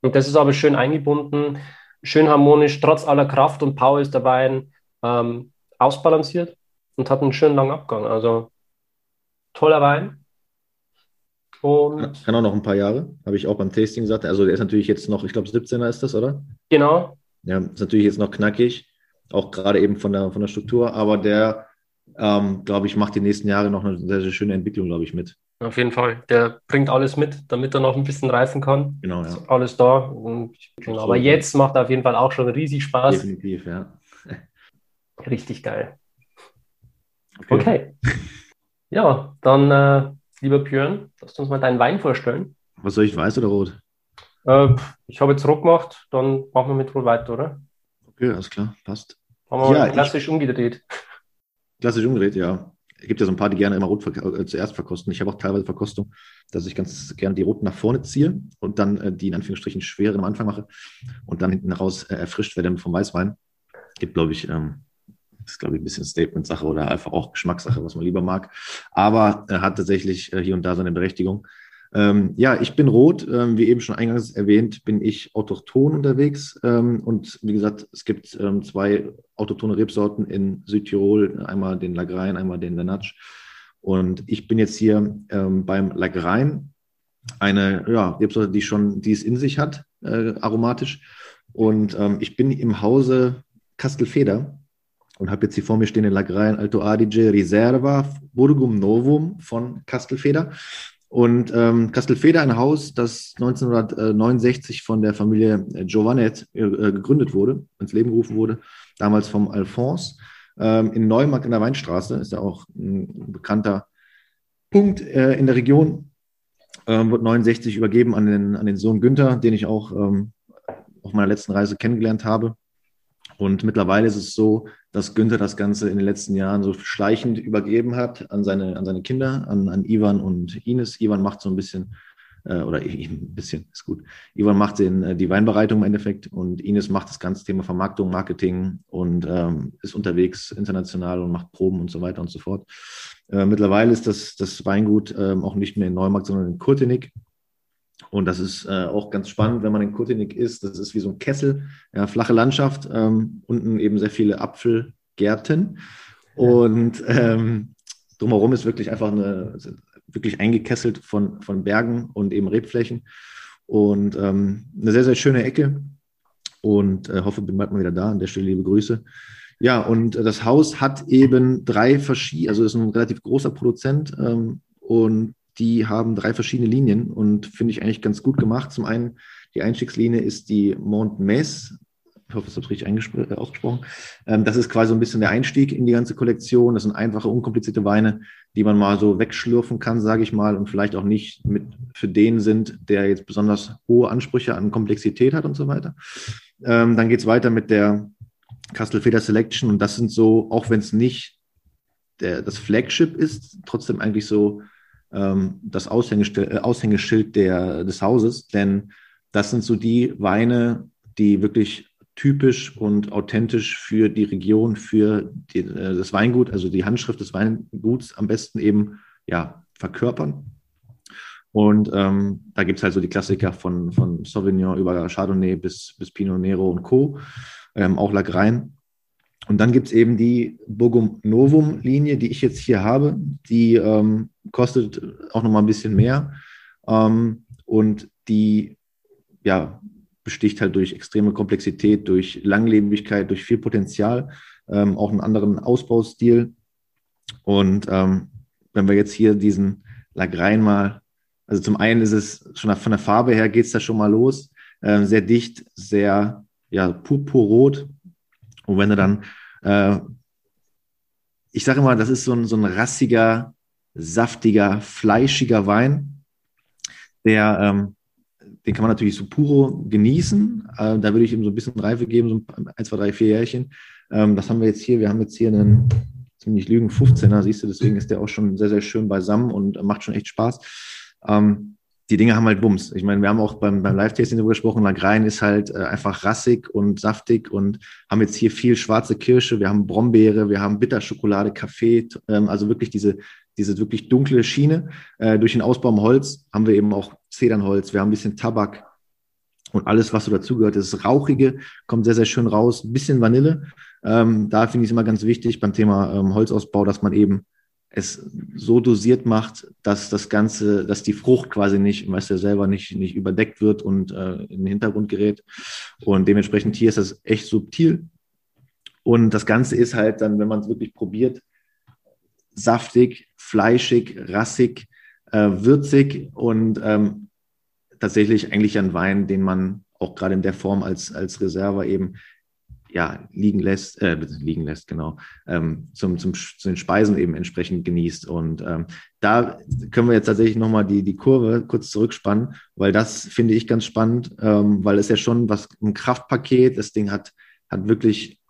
Und das ist aber schön eingebunden, schön harmonisch, trotz aller Kraft und Power ist der Wein ähm, ausbalanciert und hat einen schönen langen Abgang. Also toller Wein. Und Kann auch noch ein paar Jahre, habe ich auch beim Tasting gesagt. Also der ist natürlich jetzt noch, ich glaube 17er ist das, oder? Genau. Ja, ist natürlich jetzt noch knackig, auch gerade eben von der, von der Struktur, aber der, ähm, glaube ich, macht die nächsten Jahre noch eine sehr, sehr schöne Entwicklung, glaube ich, mit. Auf jeden Fall. Der bringt alles mit, damit er noch ein bisschen reifen kann. Genau, ja. Ist alles da. Und, genau. Aber jetzt macht er auf jeden Fall auch schon riesig Spaß. Definitiv, ja. Richtig geil. Okay. okay. Ja, dann, äh, lieber Björn, lass uns mal deinen Wein vorstellen. Was soll ich, weiß oder rot? Äh, ich habe jetzt rot gemacht, dann machen wir mit rot weiter, oder? Okay, alles klar, passt. Haben wir ja, klassisch ich, umgedreht. Klassisch umgedreht, ja es gibt ja so ein paar, die gerne immer rot äh, zuerst verkosten. Ich habe auch teilweise Verkostung, dass ich ganz gerne die roten nach vorne ziehe und dann äh, die in Anführungsstrichen schweren am Anfang mache und dann hinten raus äh, erfrischt werde vom Weißwein. Gibt, glaube ich, ähm, das ist, glaube ich, ein bisschen Statement-Sache oder einfach auch Geschmackssache, was man lieber mag. Aber er hat tatsächlich äh, hier und da seine Berechtigung. Ähm, ja, ich bin rot. Ähm, wie eben schon eingangs erwähnt, bin ich autochton unterwegs. Ähm, und wie gesagt, es gibt ähm, zwei autochtone Rebsorten in Südtirol, einmal den Lagrein, einmal den Lenatsch. Und ich bin jetzt hier ähm, beim Lagrein, eine ja, Rebsorte, die schon, die es in sich hat, äh, aromatisch. Und ähm, ich bin im Hause Castelfeder und habe jetzt hier vor mir stehen den Lagrein Alto Adige Riserva Burgum Novum von Castelfeder. Und ähm, Castelfeder, ein Haus, das 1969 von der Familie Giovanet äh, gegründet wurde, ins Leben gerufen wurde, damals vom Alphonse. Ähm, in Neumarkt in der Weinstraße ist ja auch ein bekannter Punkt äh, in der Region. Ähm, wird 69 übergeben an den, an den Sohn Günther, den ich auch ähm, auf meiner letzten Reise kennengelernt habe. Und mittlerweile ist es so, dass Günther das Ganze in den letzten Jahren so schleichend übergeben hat an seine, an seine Kinder, an, an Ivan und Ines. Ivan macht so ein bisschen, äh, oder ein bisschen, ist gut. Ivan macht den, äh, die Weinbereitung im Endeffekt und Ines macht das ganze Thema Vermarktung, Marketing und ähm, ist unterwegs international und macht Proben und so weiter und so fort. Äh, mittlerweile ist das, das Weingut ähm, auch nicht mehr in Neumarkt, sondern in Kurtenig. Und das ist äh, auch ganz spannend, wenn man in Kurtenig ist. Das ist wie so ein Kessel, ja, flache Landschaft, ähm, unten eben sehr viele Apfelgärten. Und ähm, drumherum ist wirklich einfach eine, wirklich eingekesselt von, von Bergen und eben Rebflächen. Und ähm, eine sehr, sehr schöne Ecke. Und äh, hoffe, bin bald mal wieder da. An der Stelle liebe Grüße. Ja, und das Haus hat eben drei verschiedene, also ist ein relativ großer Produzent ähm, und die haben drei verschiedene Linien und finde ich eigentlich ganz gut gemacht. Zum einen, die Einstiegslinie ist die Mont Mess. Ich hoffe, das habe ich richtig äh, ausgesprochen. Ähm, das ist quasi so ein bisschen der Einstieg in die ganze Kollektion. Das sind einfache, unkomplizierte Weine, die man mal so wegschlürfen kann, sage ich mal, und vielleicht auch nicht mit für den sind, der jetzt besonders hohe Ansprüche an Komplexität hat und so weiter. Ähm, dann geht es weiter mit der Kastelfeder Selection und das sind so, auch wenn es nicht der, das Flagship ist, trotzdem eigentlich so ähm, das Aushängeschild, äh, Aushängeschild der, des Hauses, denn das sind so die Weine, die wirklich typisch und authentisch für die Region, für die, äh, das Weingut, also die Handschrift des Weinguts am besten eben ja, verkörpern. Und ähm, da gibt es halt so die Klassiker von, von Sauvignon über Chardonnay bis, bis Pinot Nero und Co., ähm, auch Lagrein. Und dann gibt es eben die Burgum Novum Linie, die ich jetzt hier habe. Die ähm, kostet auch nochmal ein bisschen mehr. Ähm, und die ja, besticht halt durch extreme Komplexität, durch Langlebigkeit, durch viel Potenzial, ähm, auch einen anderen Ausbaustil. Und ähm, wenn wir jetzt hier diesen Lagrein mal, also zum einen ist es schon von der Farbe her geht es da schon mal los, äh, sehr dicht, sehr ja, purpurrot. Und wenn du dann, äh, ich sage immer, das ist so ein, so ein rassiger, saftiger, fleischiger Wein, der ähm, den kann man natürlich so puro genießen. Äh, da würde ich ihm so ein bisschen Reife geben, so ein, zwei, drei, vier Jährchen. Ähm, das haben wir jetzt hier. Wir haben jetzt hier einen ziemlich lügen 15er, siehst du, deswegen ist der auch schon sehr, sehr schön beisammen und macht schon echt Spaß. Ähm, die Dinge haben halt Bums. Ich meine, wir haben auch beim, beim Live-Tasting darüber gesprochen, Lagrein ist halt äh, einfach rassig und saftig und haben jetzt hier viel schwarze Kirsche, wir haben Brombeere, wir haben Bitterschokolade, Kaffee, ähm, also wirklich diese, diese wirklich dunkle Schiene. Äh, durch den Ausbau im Holz haben wir eben auch Zedernholz, wir haben ein bisschen Tabak und alles, was so dazugehört. Das Rauchige kommt sehr, sehr schön raus. Ein bisschen Vanille. Ähm, da finde ich es immer ganz wichtig beim Thema ähm, Holzausbau, dass man eben es so dosiert macht, dass das Ganze, dass die Frucht quasi nicht, weißt du selber, nicht, nicht überdeckt wird und äh, in den Hintergrund gerät. Und dementsprechend hier ist das echt subtil. Und das Ganze ist halt dann, wenn man es wirklich probiert, saftig, fleischig, rassig, äh, würzig und ähm, tatsächlich eigentlich ein Wein, den man auch gerade in der Form als, als Reserve eben ja, liegen lässt, äh, liegen lässt, genau, ähm, zum, zum, zu den Speisen eben entsprechend genießt. Und ähm, da können wir jetzt tatsächlich nochmal die, die Kurve kurz zurückspannen, weil das finde ich ganz spannend, ähm, weil es ja schon was, ein Kraftpaket, das Ding hat, hat wirklich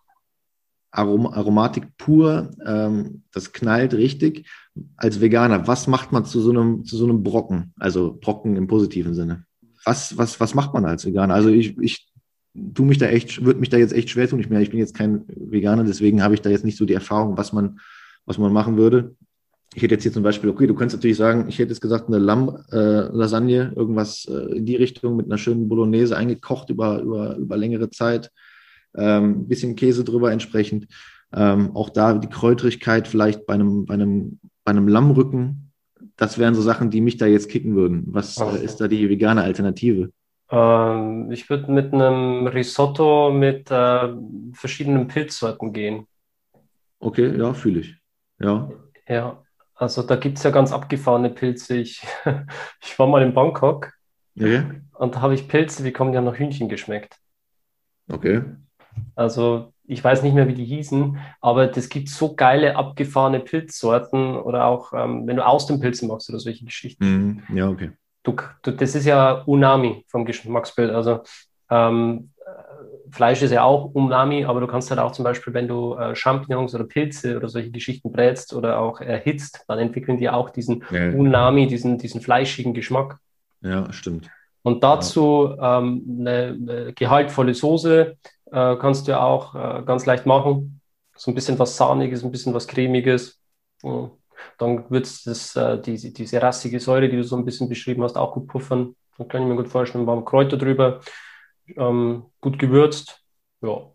Arom Aromatik pur, ähm, das knallt richtig. Als Veganer, was macht man zu so einem, zu so einem Brocken? Also Brocken im positiven Sinne. Was, was, was macht man als Veganer? Also ich, ich tu mich da echt, würde mich da jetzt echt schwer tun. Ich, ich bin jetzt kein Veganer, deswegen habe ich da jetzt nicht so die Erfahrung, was man, was man machen würde. Ich hätte jetzt hier zum Beispiel, okay, du könntest natürlich sagen, ich hätte jetzt gesagt, eine Lamm-Lasagne, äh, irgendwas äh, in die Richtung mit einer schönen Bolognese eingekocht über, über, über längere Zeit. Ähm, bisschen Käse drüber entsprechend. Ähm, auch da die Kräutrigkeit vielleicht bei einem, bei einem, bei einem Lammrücken. Das wären so Sachen, die mich da jetzt kicken würden. Was äh, ist da die vegane Alternative? Ähm, ich würde mit einem Risotto mit äh, verschiedenen Pilzsorten gehen. Okay, ja, fühle ich. Ja. Ja, also da gibt es ja ganz abgefahrene Pilze. Ich, ich war mal in Bangkok okay. und da habe ich Pilze, wie kommen die haben nach Hühnchen geschmeckt. Okay. Also ich weiß nicht mehr, wie die hießen, aber es gibt so geile abgefahrene Pilzsorten oder auch, ähm, wenn du aus den Pilzen machst oder solche Geschichten. Mm, ja, okay. Du, du, das ist ja Unami vom Geschmacksbild. Also ähm, Fleisch ist ja auch Umami, aber du kannst halt auch zum Beispiel, wenn du äh, Champignons oder Pilze oder solche Geschichten brätst oder auch erhitzt, dann entwickeln die auch diesen ja. Unami, diesen, diesen fleischigen Geschmack. Ja, stimmt. Und dazu ähm, eine, eine, gehaltvolle Soße äh, kannst du auch äh, ganz leicht machen. So ein bisschen was Sahniges, ein bisschen was Cremiges. Ja. Dann wird es äh, diese, diese rassige Säure, die du so ein bisschen beschrieben hast, auch gut puffern. Dann kann ich mir gut vorstellen, warme Kräuter drüber, ähm, gut gewürzt. Ja.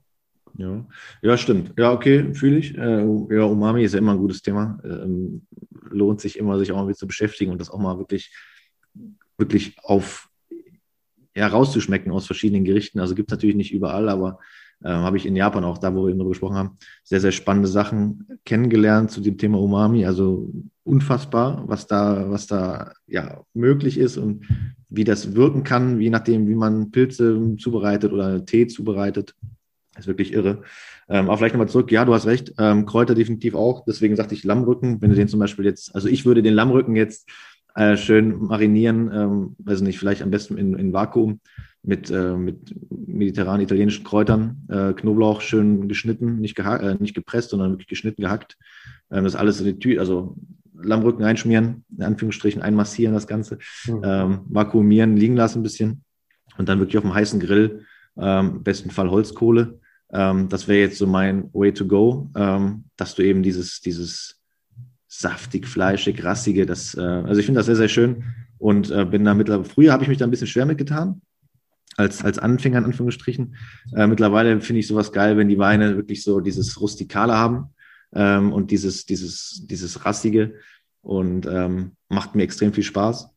Ja. ja, stimmt. Ja, okay, fühle ich. Äh, ja, Umami ist ja immer ein gutes Thema. Ähm, lohnt sich immer, sich auch mal mit zu beschäftigen und das auch mal wirklich, wirklich auf ja, rauszuschmecken aus verschiedenen Gerichten. Also gibt es natürlich nicht überall, aber äh, habe ich in Japan auch, da wo wir eben darüber gesprochen haben, sehr, sehr spannende Sachen kennengelernt zu dem Thema Umami. Also unfassbar, was da, was da ja möglich ist und wie das wirken kann, je nachdem, wie man Pilze zubereitet oder Tee zubereitet. Das ist wirklich irre. Ähm, aber vielleicht nochmal zurück. Ja, du hast recht. Ähm, Kräuter definitiv auch. Deswegen sagte ich Lammrücken. Wenn du den zum Beispiel jetzt, also ich würde den Lammrücken jetzt äh, schön marinieren, ähm, weiß nicht, vielleicht am besten in, in Vakuum mit, äh, mit mediterranen italienischen Kräutern, äh, Knoblauch schön geschnitten, nicht, äh, nicht gepresst, sondern wirklich geschnitten, gehackt. Ähm, das alles in die Tüte, also Lammrücken einschmieren, in Anführungsstrichen einmassieren das Ganze, mhm. ähm, vakuumieren, liegen lassen ein bisschen und dann wirklich auf dem heißen Grill, ähm, im besten Fall Holzkohle. Ähm, das wäre jetzt so mein Way to go, ähm, dass du eben dieses, dieses saftig, fleischig, rassige, das, äh, also ich finde das sehr, sehr schön und äh, bin da mittlerweile, früher habe ich mich da ein bisschen schwer mitgetan, als, als Anfänger in Anführungsstrichen. Äh, mittlerweile finde ich sowas geil, wenn die Weine wirklich so dieses Rustikale haben ähm, und dieses, dieses, dieses Rassige und ähm, macht mir extrem viel Spaß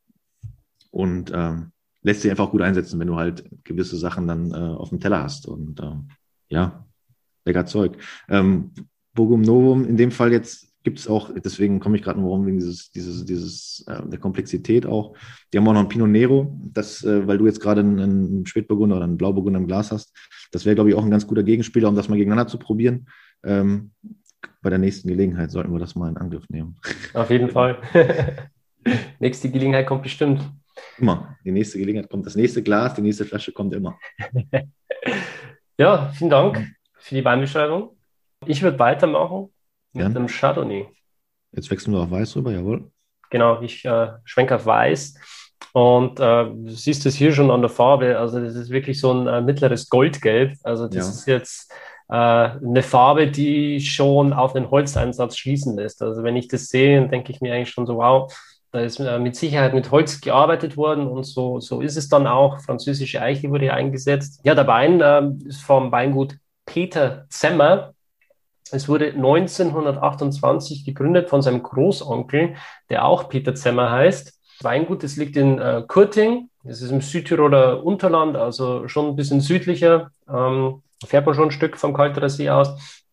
und ähm, lässt sich einfach gut einsetzen, wenn du halt gewisse Sachen dann äh, auf dem Teller hast und ähm, ja, lecker Zeug. Ähm, Bogum Novum in dem Fall jetzt gibt es auch, deswegen komme ich gerade nur warum, wegen dieses, dieses, dieses, äh, der Komplexität auch. Die haben auch noch ein Pinot Nero, das, äh, weil du jetzt gerade einen, einen Spätburgunder oder einen Blauburgunder im Glas hast. Das wäre, glaube ich, auch ein ganz guter Gegenspieler, um das mal gegeneinander zu probieren. Ähm, bei der nächsten Gelegenheit sollten wir das mal in Angriff nehmen. Auf jeden Fall. nächste Gelegenheit kommt bestimmt. Immer. Die nächste Gelegenheit kommt. Das nächste Glas, die nächste Flasche kommt immer. ja, vielen Dank für die Weinbeschreibung. Ich würde weitermachen mit Gern. dem Chardonnay. Jetzt wechseln wir auf Weiß rüber, jawohl. Genau, ich äh, schwenke auf Weiß. Und äh, du siehst es hier schon an der Farbe. Also, das ist wirklich so ein äh, mittleres Goldgelb. Also, das ja. ist jetzt äh, eine Farbe, die schon auf den Holzeinsatz schließen lässt. Also, wenn ich das sehe, dann denke ich mir eigentlich schon so, wow, da ist äh, mit Sicherheit mit Holz gearbeitet worden und so, so ist es dann auch. Französische Eiche wurde eingesetzt. Ja, der Wein äh, ist vom Weingut Peter Zemmer. Es wurde 1928 gegründet von seinem Großonkel, der auch Peter Zemmer heißt. Das Weingut, das liegt in äh, Kurting, das ist im Südtiroler Unterland, also schon ein bisschen südlicher. Ähm, fährt man schon ein Stück vom Kalterer See aus.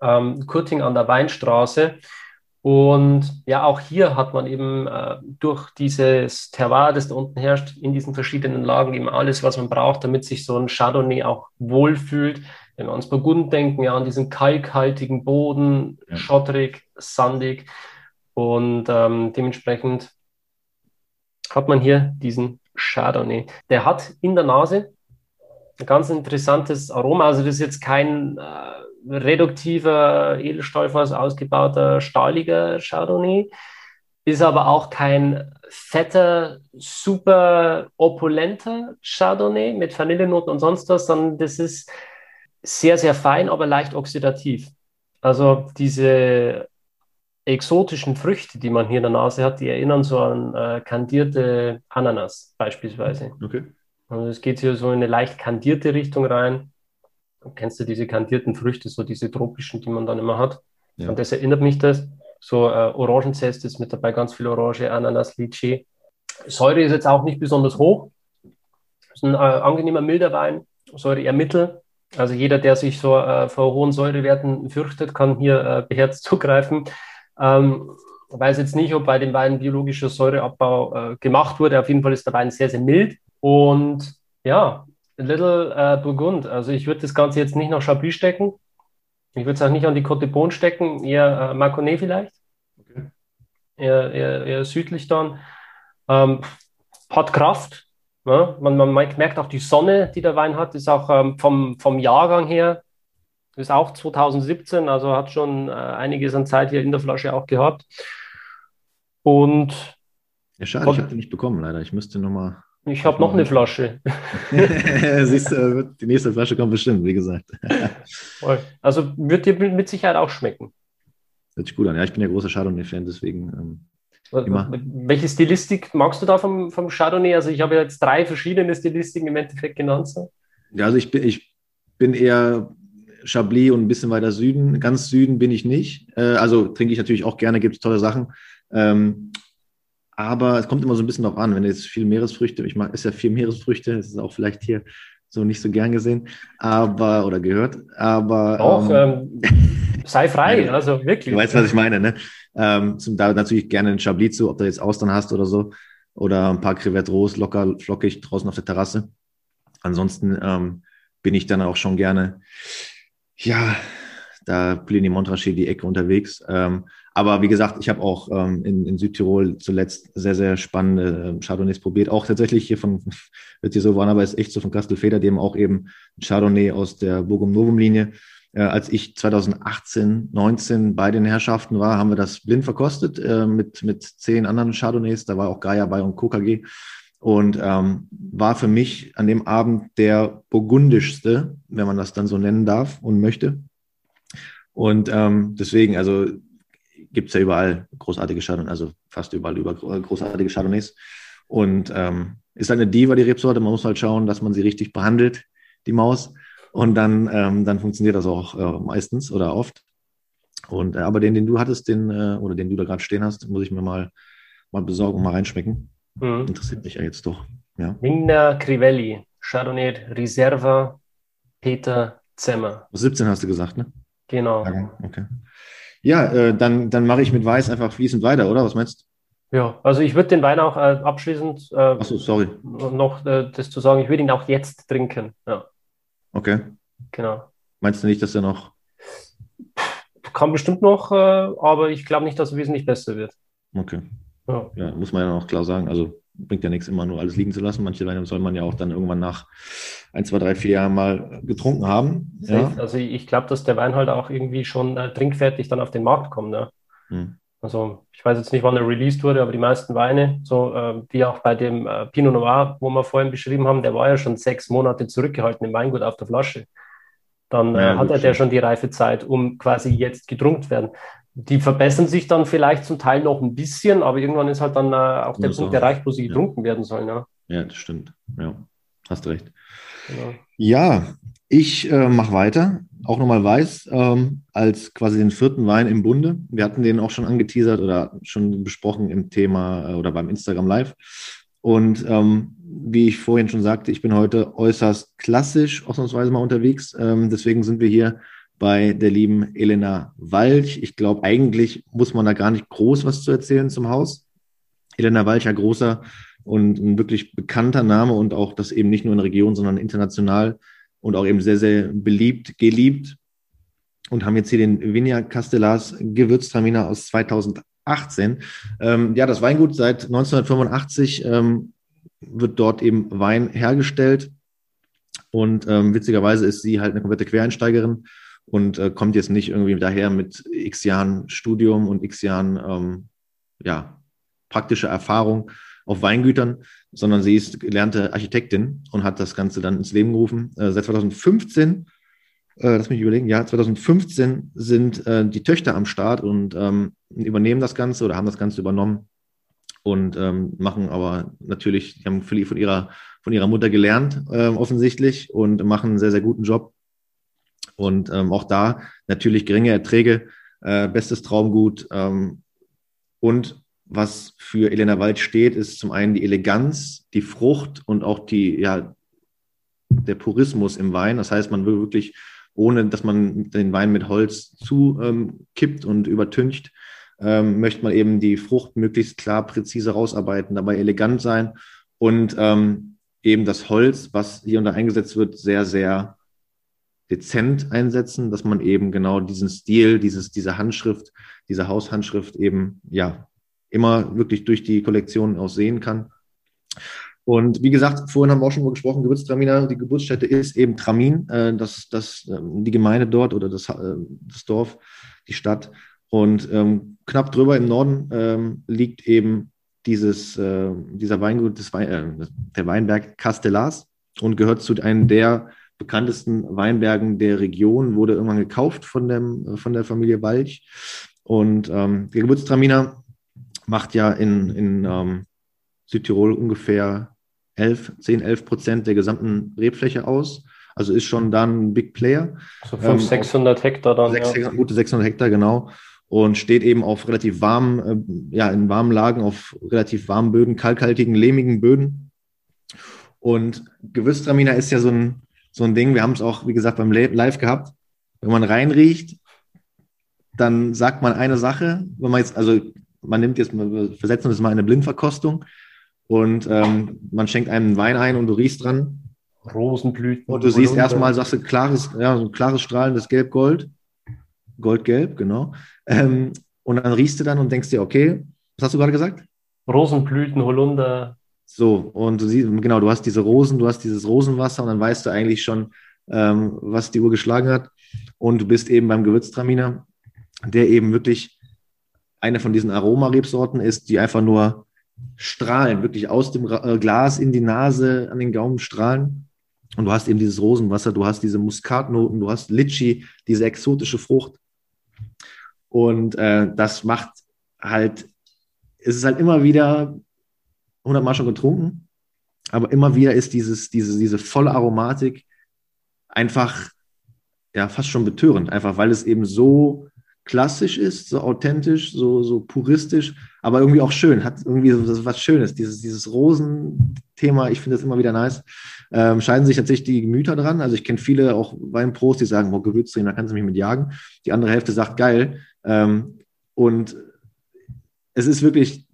Ähm, Kurting an der Weinstraße. Und ja, auch hier hat man eben äh, durch dieses Terroir, das da unten herrscht, in diesen verschiedenen Lagen eben alles, was man braucht, damit sich so ein Chardonnay auch wohlfühlt. Wenn wir ans Burgund denken, ja, an diesen kalkhaltigen Boden, ja. schottrig, sandig. Und ähm, dementsprechend hat man hier diesen Chardonnay. Der hat in der Nase ein ganz interessantes Aroma. Also das ist jetzt kein äh, reduktiver, Edelstahlfass ausgebauter, stahliger Chardonnay, ist aber auch kein fetter, super opulenter Chardonnay mit Vanillenoten und sonst was, sondern das ist sehr, sehr fein, aber leicht oxidativ. Also diese exotischen Früchte, die man hier in der Nase hat, die erinnern so an äh, kandierte Ananas beispielsweise. Okay. Also es geht hier so in eine leicht kandierte Richtung rein. Kennst du diese kandierten Früchte, so diese tropischen, die man dann immer hat? Ja. Und das erinnert mich das. So äh, Orangenzest ist mit dabei, ganz viel Orange, Ananas, Litchi. Säure ist jetzt auch nicht besonders hoch. ist ein äh, angenehmer, milder Wein. Säure eher mittel. Also jeder, der sich so äh, vor hohen Säurewerten fürchtet, kann hier äh, beherzt zugreifen. Ähm, weiß jetzt nicht, ob bei dem Wein biologischer Säureabbau äh, gemacht wurde. Auf jeden Fall ist der Wein sehr, sehr mild. Und ja, Little äh, Burgund. Also ich würde das Ganze jetzt nicht nach Chablis stecken. Ich würde es auch nicht an die Côte d'Ivoire stecken, eher äh, Marconnet vielleicht. Okay. Eher, eher, eher südlich dann. Ähm, hat Kraft, ja, man, man, merkt auch die Sonne, die der Wein hat, ist auch ähm, vom, vom Jahrgang her, ist auch 2017, also hat schon äh, einiges an Zeit hier in der Flasche auch gehabt. Und. Ja, schade, ich habe die nicht bekommen, leider. Ich müsste nochmal. Ich habe noch eine Flasche. Siehst du, die nächste Flasche kommt bestimmt, wie gesagt. also wird dir mit Sicherheit auch schmecken. Hört sich gut an. Ja, ich bin ja großer Chardonnay-Fan, deswegen ähm, Immer. Welche Stilistik magst du da vom, vom Chardonnay? Also ich habe jetzt drei verschiedene Stilistiken im Endeffekt genannt. So. Ja, also ich bin, ich bin eher Chablis und ein bisschen weiter Süden. Ganz Süden bin ich nicht. Äh, also trinke ich natürlich auch gerne, gibt es tolle Sachen. Ähm, aber es kommt immer so ein bisschen darauf an, wenn jetzt viel Meeresfrüchte, ich mag, ist ja viel Meeresfrüchte, das ist auch vielleicht hier so nicht so gern gesehen, aber oder gehört, aber auch ähm, ähm, sei frei, also wirklich. Du weißt, was ich meine, ne? Ähm, zum, da natürlich gerne ein Chablis zu, ob du jetzt Austern hast oder so, oder ein paar Crevettes Rose, locker, flockig draußen auf der Terrasse. Ansonsten ähm, bin ich dann auch schon gerne, ja, da Plini Montrachet die Ecke unterwegs. Ähm, aber wie gesagt, ich habe auch ähm, in, in, Südtirol zuletzt sehr, sehr spannende äh, Chardonnays probiert. Auch tatsächlich hier von, wird hier so waren, aber ist echt so von Castelfeder, die haben auch eben Chardonnay aus der Burgum Novum Linie. Äh, als ich 2018, 19 bei den Herrschaften war, haben wir das blind verkostet äh, mit, mit zehn anderen Chardonnays. Da war auch Gaia bei und KKG. Und ähm, war für mich an dem Abend der burgundischste, wenn man das dann so nennen darf und möchte. Und ähm, deswegen, also gibt es ja überall großartige Chardonnays, also fast überall über großartige Chardonnays. Und ähm, ist eine Diva, die Rebsorte. Man muss halt schauen, dass man sie richtig behandelt, die Maus. Und dann, ähm, dann funktioniert das auch äh, meistens oder oft. Und äh, aber den, den du hattest, den, äh, oder den du da gerade stehen hast, muss ich mir mal, mal besorgen und mal reinschmecken. Mhm. Interessiert mich ja jetzt doch. Ja. Vigna Crivelli, Chardonnay Reserva, Peter Zemmer. 17 hast du gesagt, ne? Genau. Okay. Ja, äh, dann, dann mache ich mit Weiß einfach fließend weiter, oder? Was meinst du? Ja, also ich würde den Wein auch äh, abschließend äh, so, sorry. noch äh, das zu sagen, ich würde ihn auch jetzt trinken. Ja. Okay. Genau. Meinst du nicht, dass er noch. Kann bestimmt noch, äh, aber ich glaube nicht, dass er wesentlich besser wird. Okay. Ja. ja, muss man ja noch klar sagen. Also bringt ja nichts, immer nur alles liegen zu lassen. Manche Weine soll man ja auch dann irgendwann nach ein, zwei, drei, vier Jahren mal getrunken haben. Ja. Also ich glaube, dass der Wein halt auch irgendwie schon äh, trinkfertig dann auf den Markt kommt. Ne? Hm. Also ich weiß jetzt nicht, wann er released wurde, aber die meisten Weine, so äh, wie auch bei dem äh, Pinot Noir, wo wir vorhin beschrieben haben, der war ja schon sechs Monate zurückgehalten im Weingut auf der Flasche. Dann äh, ja, hat er ja schon die Reifezeit, um quasi jetzt getrunken werden die verbessern sich dann vielleicht zum Teil noch ein bisschen, aber irgendwann ist halt dann äh, auch der Punkt erreicht, wo sie ja. getrunken werden sollen. Ja, ja das stimmt. Ja, hast recht. Genau. Ja, ich äh, mache weiter. Auch nochmal weiß, ähm, als quasi den vierten Wein im Bunde. Wir hatten den auch schon angeteasert oder schon besprochen im Thema äh, oder beim Instagram Live. Und ähm, wie ich vorhin schon sagte, ich bin heute äußerst klassisch ausnahmsweise mal unterwegs. Ähm, deswegen sind wir hier bei der lieben Elena Walch. Ich glaube, eigentlich muss man da gar nicht groß was zu erzählen zum Haus. Elena Walch, ein großer und ein wirklich bekannter Name und auch das eben nicht nur in der Region, sondern international und auch eben sehr, sehr beliebt, geliebt. Und haben jetzt hier den Vinia Castellars Gewürztraminer aus 2018. Ähm, ja, das Weingut seit 1985 ähm, wird dort eben Wein hergestellt. Und ähm, witzigerweise ist sie halt eine komplette Quereinsteigerin und äh, kommt jetzt nicht irgendwie daher mit x Jahren Studium und x Jahren ähm, ja, praktische Erfahrung auf Weingütern, sondern sie ist gelernte Architektin und hat das Ganze dann ins Leben gerufen. Äh, seit 2015, äh, lass mich überlegen, ja, 2015 sind äh, die Töchter am Start und ähm, übernehmen das Ganze oder haben das Ganze übernommen und ähm, machen aber natürlich, die haben viel von ihrer, von ihrer Mutter gelernt, äh, offensichtlich, und machen einen sehr, sehr guten Job und ähm, auch da natürlich geringe Erträge, äh, bestes Traumgut. Ähm, und was für Elena Wald steht, ist zum einen die Eleganz, die Frucht und auch die, ja, der Purismus im Wein. Das heißt, man will wirklich, ohne dass man den Wein mit Holz zukippt ähm, und übertüncht, ähm, möchte man eben die Frucht möglichst klar, präzise rausarbeiten, dabei elegant sein und ähm, eben das Holz, was hier und da eingesetzt wird, sehr, sehr dezent einsetzen, dass man eben genau diesen Stil, dieses, diese Handschrift, diese Haushandschrift eben, ja, immer wirklich durch die Kollektion auch sehen kann. Und wie gesagt, vorhin haben wir auch schon mal gesprochen, Gewürztraminer, die Geburtsstätte ist eben Tramin, äh, das, das, äh, die Gemeinde dort oder das, äh, das Dorf, die Stadt. Und ähm, knapp drüber im Norden ähm, liegt eben dieses, äh, dieser Weingut, des Wein, äh, der Weinberg Castellars und gehört zu einem der bekanntesten Weinbergen der Region, wurde irgendwann gekauft von, dem, von der Familie Walch. Und ähm, der Gewürztraminer macht ja in, in ähm, Südtirol ungefähr 11, 10, 11 Prozent der gesamten Rebfläche aus. Also ist schon dann ein Big Player. So 500, ähm, 600 Hektar dann. 600, ja. Gute 600 Hektar, genau. Und steht eben auf relativ warmen, äh, ja, in warmen Lagen, auf relativ warmen Böden, kalkhaltigen, lehmigen Böden. Und Gewürztraminer ist ja so ein, so ein Ding. Wir haben es auch, wie gesagt, beim Live gehabt. Wenn man reinriecht, dann sagt man eine Sache. Wenn man jetzt, also man nimmt jetzt, wir versetzen das mal in eine Blindverkostung und ähm, man schenkt einen Wein ein und du riechst dran. Rosenblüten. Und du siehst erstmal, sagst du, klares, ja, so ein klares strahlendes Gelb-Gold. Goldgelb, genau. Ähm, Und dann riechst du dann und denkst dir, okay, was hast du gerade gesagt? Rosenblüten, Holunder. So, und du siehst, genau, du hast diese Rosen, du hast dieses Rosenwasser und dann weißt du eigentlich schon, ähm, was die Uhr geschlagen hat. Und du bist eben beim Gewürztraminer, der eben wirklich eine von diesen Aromarebsorten ist, die einfach nur strahlen, wirklich aus dem äh, Glas in die Nase, an den Gaumen strahlen. Und du hast eben dieses Rosenwasser, du hast diese Muskatnoten, du hast Litchi, diese exotische Frucht. Und äh, das macht halt, es ist halt immer wieder 100 Mal schon getrunken, aber immer wieder ist dieses, diese, diese volle Aromatik einfach ja fast schon betörend, einfach weil es eben so klassisch ist, so authentisch, so, so puristisch, aber irgendwie auch schön, hat irgendwie so was Schönes. Dieses, dieses Rosen-Thema, ich finde das immer wieder nice. Ähm, scheiden sich tatsächlich die Gemüter dran. Also ich kenne viele auch Weinpros, die sagen, boah, Gewürze, da kannst du mich mit jagen. Die andere Hälfte sagt, geil. Ähm, und es ist wirklich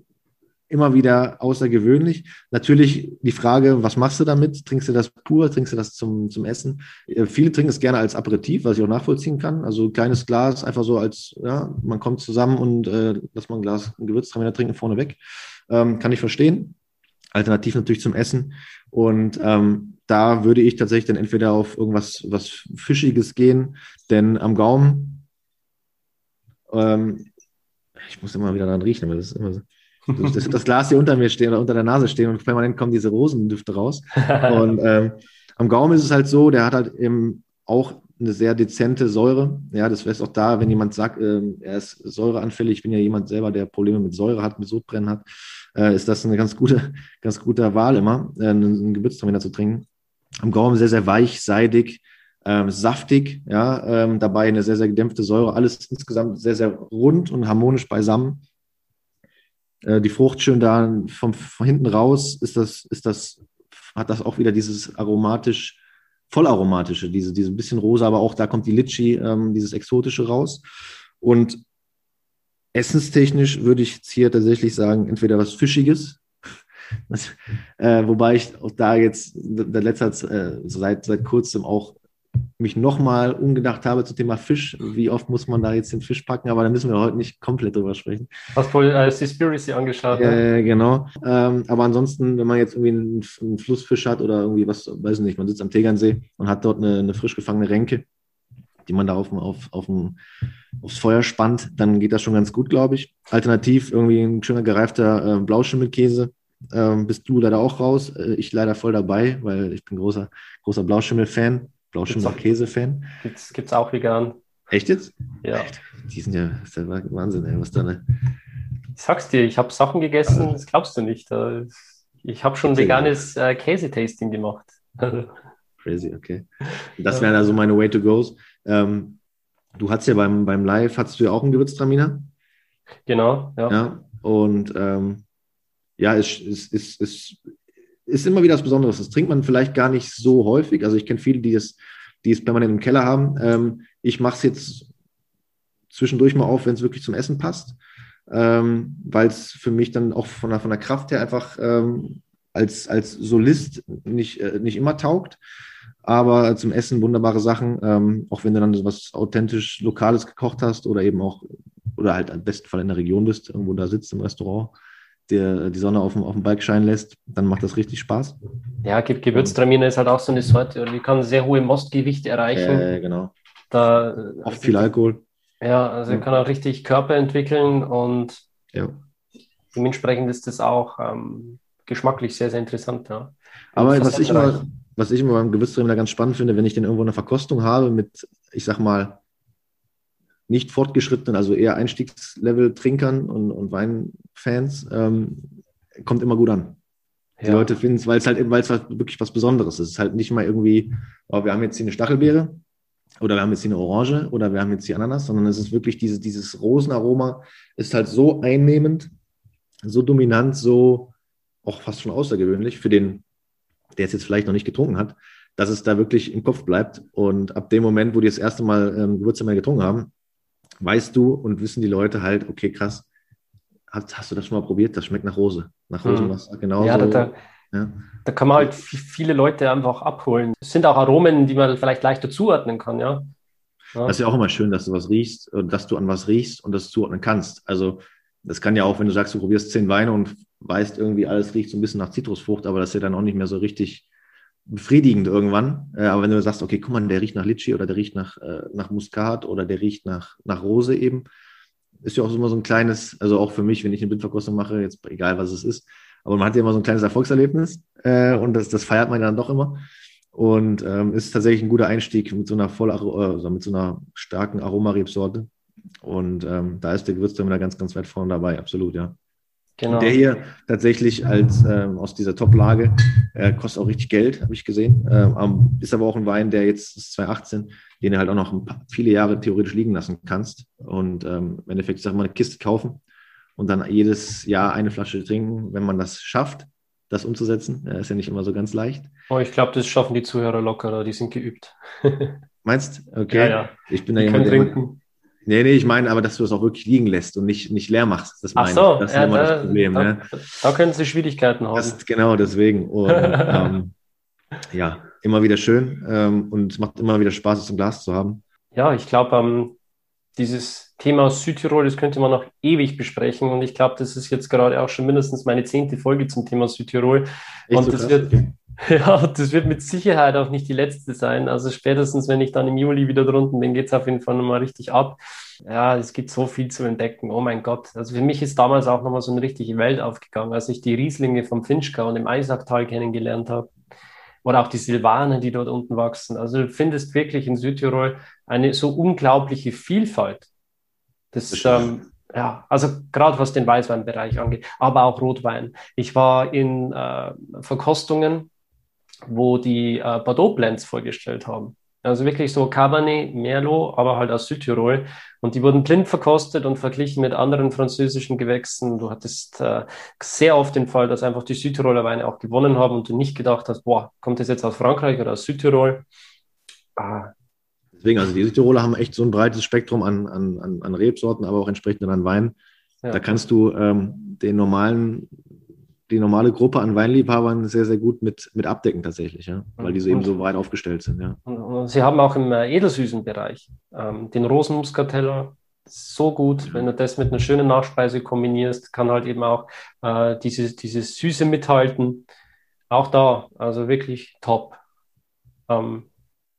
immer wieder außergewöhnlich. Natürlich die Frage, was machst du damit? Trinkst du das pur? Trinkst du das zum, zum Essen? Äh, viele trinken es gerne als Aperitif, was ich auch nachvollziehen kann. Also kleines Glas, einfach so als, ja, man kommt zusammen und äh, lässt mal ein Glas Gewürztraminer trinken vorneweg. Ähm, kann ich verstehen. Alternativ natürlich zum Essen. Und ähm, da würde ich tatsächlich dann entweder auf irgendwas was Fischiges gehen, denn am Gaumen, ähm, ich muss immer wieder daran riechen, aber das ist immer so das, das, Glas hier unter mir stehen oder unter der Nase stehen und permanent kommen diese Rosendüfte raus. Und ähm, am Gaumen ist es halt so, der hat halt eben auch eine sehr dezente Säure. Ja, das wäre auch da, wenn jemand sagt, äh, er ist säureanfällig, ich bin ja jemand selber, der Probleme mit Säure hat, mit Sodbrennen hat, äh, ist das eine ganz gute, ganz gute Wahl immer, äh, einen Gewürztraminer zu trinken. Am Gaumen sehr, sehr weich, seidig, ähm, saftig, ja, ähm, dabei eine sehr, sehr gedämpfte Säure, alles insgesamt sehr, sehr rund und harmonisch beisammen. Äh, die Frucht schön da vom, von hinten raus ist das, ist das, hat das auch wieder dieses aromatisch, vollaromatische, diese, diese bisschen rosa, aber auch da kommt die Litchi, ähm, dieses exotische raus. Und essenstechnisch würde ich jetzt hier tatsächlich sagen, entweder was Fischiges, das, äh, wobei ich auch da jetzt der letzte äh, seit, seit kurzem auch mich nochmal umgedacht habe zum Thema Fisch. Wie oft muss man da jetzt den Fisch packen? Aber da müssen wir heute nicht komplett drüber sprechen. Hast voll äh, Seaspiracy angeschaut. Ne? Äh, genau. Ähm, aber ansonsten, wenn man jetzt irgendwie einen, einen, Flussfisch hat oder irgendwie was, weiß ich nicht, man sitzt am Tegernsee und hat dort eine, eine frisch gefangene Renke, die man da auf, auf, auf ein, aufs Feuer spannt, dann geht das schon ganz gut, glaube ich. Alternativ irgendwie ein schöner gereifter äh, Blauschimmelkäse. Ähm, bist du leider auch raus. Äh, ich leider voll dabei, weil ich bin großer, großer Blauschimmel-Fan. Blauschimmer Käse-Fan. Gibt's, gibt's auch vegan. Echt jetzt? Ja. Die sind ja, das ist ja Wahnsinn, ey, was da ne? Ich sag's dir, ich habe Sachen gegessen, das glaubst du nicht. Ich habe schon veganes äh, Käse-Tasting gemacht. Crazy, okay. Das wären also meine Way to Goes. Ähm, du hattest ja beim, beim Live, hattest du ja auch einen Gewürztraminer? Genau, ja. ja und ähm, ja, es, es, es, es ist immer wieder was Besonderes. Das trinkt man vielleicht gar nicht so häufig. Also ich kenne viele, die es, die es permanent im Keller haben. Ähm, ich mache es jetzt zwischendurch mal auf, wenn es wirklich zum Essen passt, ähm, weil es für mich dann auch von der, von der Kraft her einfach ähm, als, als Solist nicht, äh, nicht immer taugt. Aber zum Essen wunderbare Sachen, ähm, auch wenn du dann was authentisch Lokales gekocht hast oder eben auch, oder halt am besten Fall in der Region bist, irgendwo da sitzt im Restaurant der die Sonne auf dem, auf dem Bike scheinen lässt, dann macht das richtig Spaß. Ja, Gewürztraminer ist halt auch so eine Sorte, die kann sehr hohe Mostgewichte erreichen. Äh, genau. Da, Oft viel Alkohol. Ja, also ja. kann auch richtig Körper entwickeln und ja. dementsprechend ist das auch ähm, geschmacklich sehr, sehr interessant. Ja. Aber was ich, immer, was ich immer beim Gewürztraminer ganz spannend finde, wenn ich den irgendwo eine Verkostung habe mit, ich sag mal, nicht fortgeschrittenen, also eher Einstiegslevel-Trinkern und, und Weinfans, ähm, kommt immer gut an. Die ja. Leute finden es, weil es halt, weil es halt wirklich was Besonderes ist. Es ist halt nicht mal irgendwie, oh, wir haben jetzt hier eine Stachelbeere oder wir haben jetzt hier eine Orange oder wir haben jetzt hier Ananas, sondern es ist wirklich diese, dieses Rosenaroma ist halt so einnehmend, so dominant, so auch fast schon außergewöhnlich für den, der es jetzt vielleicht noch nicht getrunken hat, dass es da wirklich im Kopf bleibt. Und ab dem Moment, wo die das erste Mal ähm, Gewürztraminer getrunken haben, weißt du und wissen die Leute halt, okay, krass, hast, hast du das schon mal probiert? Das schmeckt nach Rose, nach mhm. Rosenwasser, genau. Ja, da, ja. da kann man halt viele Leute einfach abholen. Es sind auch Aromen, die man vielleicht leichter zuordnen kann, ja. Ja. Das ist ja auch immer schön, dass du was riechst, äh, dass du an was riechst und das zuordnen kannst. Also das kann ja auch, wenn du sagst, du probierst zehn Weine und weißt irgendwie, alles riecht so ein bisschen nach Zitrusfrucht, aber das ist ja dann auch nicht mehr so richtig befriedigend irgendwann. Äh, aber wenn du sagst, okay, guck mal, der riecht nach Litschi oder der riecht nach, äh, nach Muskat oder der riecht nach, nach Rose eben, ist ja auch immer so ein kleines, also auch für mich, wenn ich eine Blindverkostung mache, jetzt egal was es ist, aber man hat ja immer so ein kleines Erfolgserlebnis äh, und das, das feiert man dann doch immer. Und ähm, ist tatsächlich ein guter Einstieg mit so einer voll, also mit so einer starken Aromarebsorte. Und ähm, da ist der Gewürztraminer ganz, ganz weit vorne dabei, absolut, ja. Genau. Der hier tatsächlich als ähm, aus dieser Top-Lage äh, kostet auch richtig Geld, habe ich gesehen. Ähm, ist aber auch ein Wein, der jetzt ist 2018, den du halt auch noch paar, viele Jahre theoretisch liegen lassen kannst. Und ähm, im Endeffekt, ich sag mal, eine Kiste kaufen und dann jedes Jahr eine Flasche trinken, wenn man das schafft, das umzusetzen. Äh, ist ja nicht immer so ganz leicht. Oh, ich glaube, das schaffen die Zuhörer lockerer, die sind geübt. Meinst? Okay. Ja, ja. Ich bin da jemand, der, Nee, nee, ich meine aber, dass du es auch wirklich liegen lässt und nicht, nicht leer machst. Das meine Ach so, Das ist ja, immer da, das Problem. Da, ne? da können Sie Schwierigkeiten haben. Das, genau, deswegen. Und, ähm, ja, immer wieder schön ähm, und es macht immer wieder Spaß, es im Glas zu haben. Ja, ich glaube, ähm, dieses Thema aus Südtirol, das könnte man noch ewig besprechen und ich glaube, das ist jetzt gerade auch schon mindestens meine zehnte Folge zum Thema Südtirol. Echt und so das krass? wird, okay. Ja, das wird mit Sicherheit auch nicht die letzte sein. Also spätestens, wenn ich dann im Juli wieder drunten bin, geht es auf jeden Fall nochmal richtig ab. Ja, es gibt so viel zu entdecken. Oh mein Gott. Also für mich ist damals auch nochmal so eine richtige Welt aufgegangen, als ich die Rieslinge vom Finchgau und im Eisacktal kennengelernt habe. Oder auch die Silvanen, die dort unten wachsen. Also du findest wirklich in Südtirol eine so unglaubliche Vielfalt. Das, das ähm, ja, also gerade was den Weißweinbereich angeht, aber auch Rotwein. Ich war in äh, Verkostungen wo die äh, Bordeaux Blends vorgestellt haben. Also wirklich so Cabernet, Merlot, aber halt aus Südtirol. Und die wurden blind verkostet und verglichen mit anderen französischen Gewächsen. Du hattest äh, sehr oft den Fall, dass einfach die Südtiroler Weine auch gewonnen haben und du nicht gedacht hast, boah, kommt das jetzt aus Frankreich oder aus Südtirol? Ah. Deswegen, also die Südtiroler haben echt so ein breites Spektrum an, an, an Rebsorten, aber auch entsprechend an Wein. Ja. Da kannst du ähm, den normalen die normale Gruppe an Weinliebhabern sehr, sehr gut mit, mit abdecken tatsächlich, ja, weil die so eben so weit aufgestellt sind. Ja. Sie haben auch im äh, edelsüßen Bereich ähm, den Rosenmuskateller so gut, wenn du das mit einer schönen Nachspeise kombinierst, kann halt eben auch äh, diese, diese Süße mithalten. Auch da, also wirklich top. Ähm,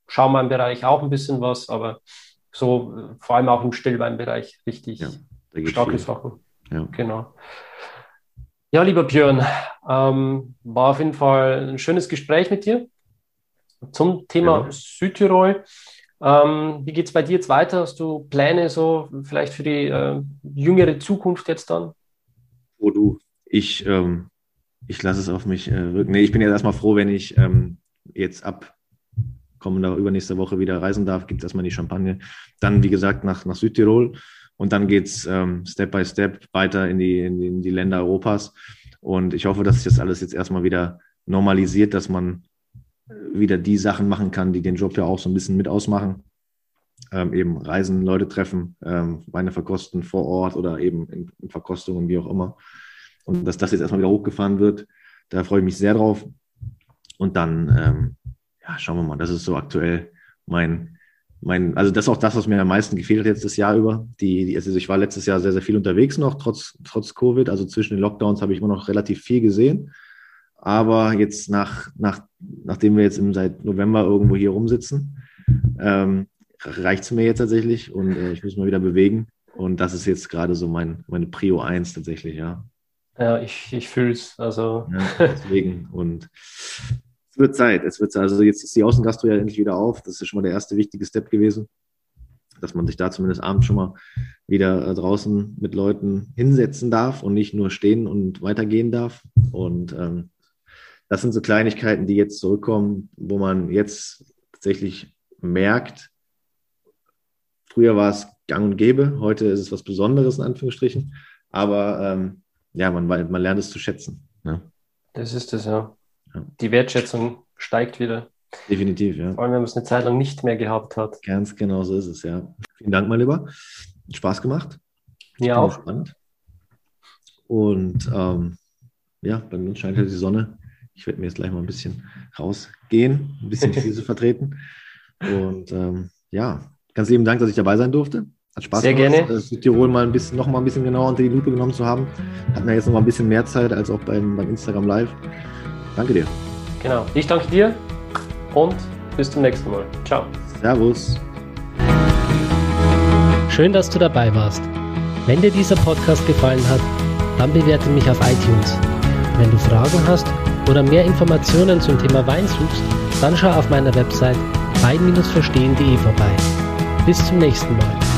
Schaumweinbereich auch ein bisschen was, aber so äh, vor allem auch im Stillweinbereich richtig ja, starke viel. Sachen. Ja. Genau. Ja, lieber Björn, ähm, war auf jeden Fall ein schönes Gespräch mit dir zum Thema ja. Südtirol. Ähm, wie geht es bei dir jetzt weiter? Hast du Pläne so vielleicht für die äh, jüngere Zukunft jetzt dann? Oh du, ich, ähm, ich lasse es auf mich äh, wirken. Nee, ich bin jetzt erstmal froh, wenn ich ähm, jetzt ab kommender übernächste Woche wieder reisen darf, gibt es erstmal die Champagne. Dann, wie gesagt, nach, nach Südtirol. Und dann geht es ähm, Step by Step weiter in die, in die, in die Länder Europas. Und ich hoffe, dass sich das alles jetzt erstmal wieder normalisiert, dass man wieder die Sachen machen kann, die den Job ja auch so ein bisschen mit ausmachen. Ähm, eben reisen, Leute treffen, ähm, Weine verkosten vor Ort oder eben in, in Verkostungen, wie auch immer. Und dass das jetzt erstmal wieder hochgefahren wird, da freue ich mich sehr drauf. Und dann, ähm, ja, schauen wir mal, das ist so aktuell mein, mein, also das ist auch das, was mir am meisten gefehlt hat jetzt das Jahr über. Die, die, also ich war letztes Jahr sehr, sehr viel unterwegs noch, trotz, trotz Covid. Also zwischen den Lockdowns habe ich immer noch relativ viel gesehen. Aber jetzt nach, nach, nachdem wir jetzt im, seit November irgendwo hier rumsitzen, ähm, reicht es mir jetzt tatsächlich und äh, ich muss mal wieder bewegen. Und das ist jetzt gerade so mein, meine Prio 1 tatsächlich, ja. Ja, ich, ich fühle es. Also. Ja, deswegen. Und es wird Zeit. Es wird Zeit. Also jetzt ist die Außengastro ja endlich wieder auf. Das ist schon mal der erste wichtige Step gewesen, dass man sich da zumindest abends schon mal wieder äh, draußen mit Leuten hinsetzen darf und nicht nur stehen und weitergehen darf. Und ähm, das sind so Kleinigkeiten, die jetzt zurückkommen, wo man jetzt tatsächlich merkt, früher war es gang und gäbe, heute ist es was Besonderes in Anführungsstrichen, aber ähm, ja, man, man lernt es zu schätzen. Ja. Das ist es, ja die Wertschätzung steigt wieder. Definitiv, ja. Vor allem, wenn man es eine Zeit lang nicht mehr gehabt hat. Ganz genau so ist es, ja. Vielen Dank, mein Lieber. Spaß gemacht. Ja, auch. Spannend. Und ähm, ja, bei mir scheint halt die Sonne. Ich werde mir jetzt gleich mal ein bisschen rausgehen, ein bisschen Füße vertreten. Und ähm, ja, Ganz lieben Dank, dass ich dabei sein durfte. Hat Spaß Sehr gemacht, gerne. äh, Südtirol mal ein bisschen, noch mal ein bisschen genauer unter die Lupe genommen zu haben. Hatten wir jetzt noch mal ein bisschen mehr Zeit als auch beim, beim Instagram Live. Danke dir. Genau. Ich danke dir und bis zum nächsten Mal. Ciao. Servus. Schön, dass du dabei warst. Wenn dir dieser Podcast gefallen hat, dann bewerte mich auf iTunes. Wenn du Fragen hast oder mehr Informationen zum Thema Wein suchst, dann schau auf meiner Website wein-verstehen.de vorbei. Bis zum nächsten Mal.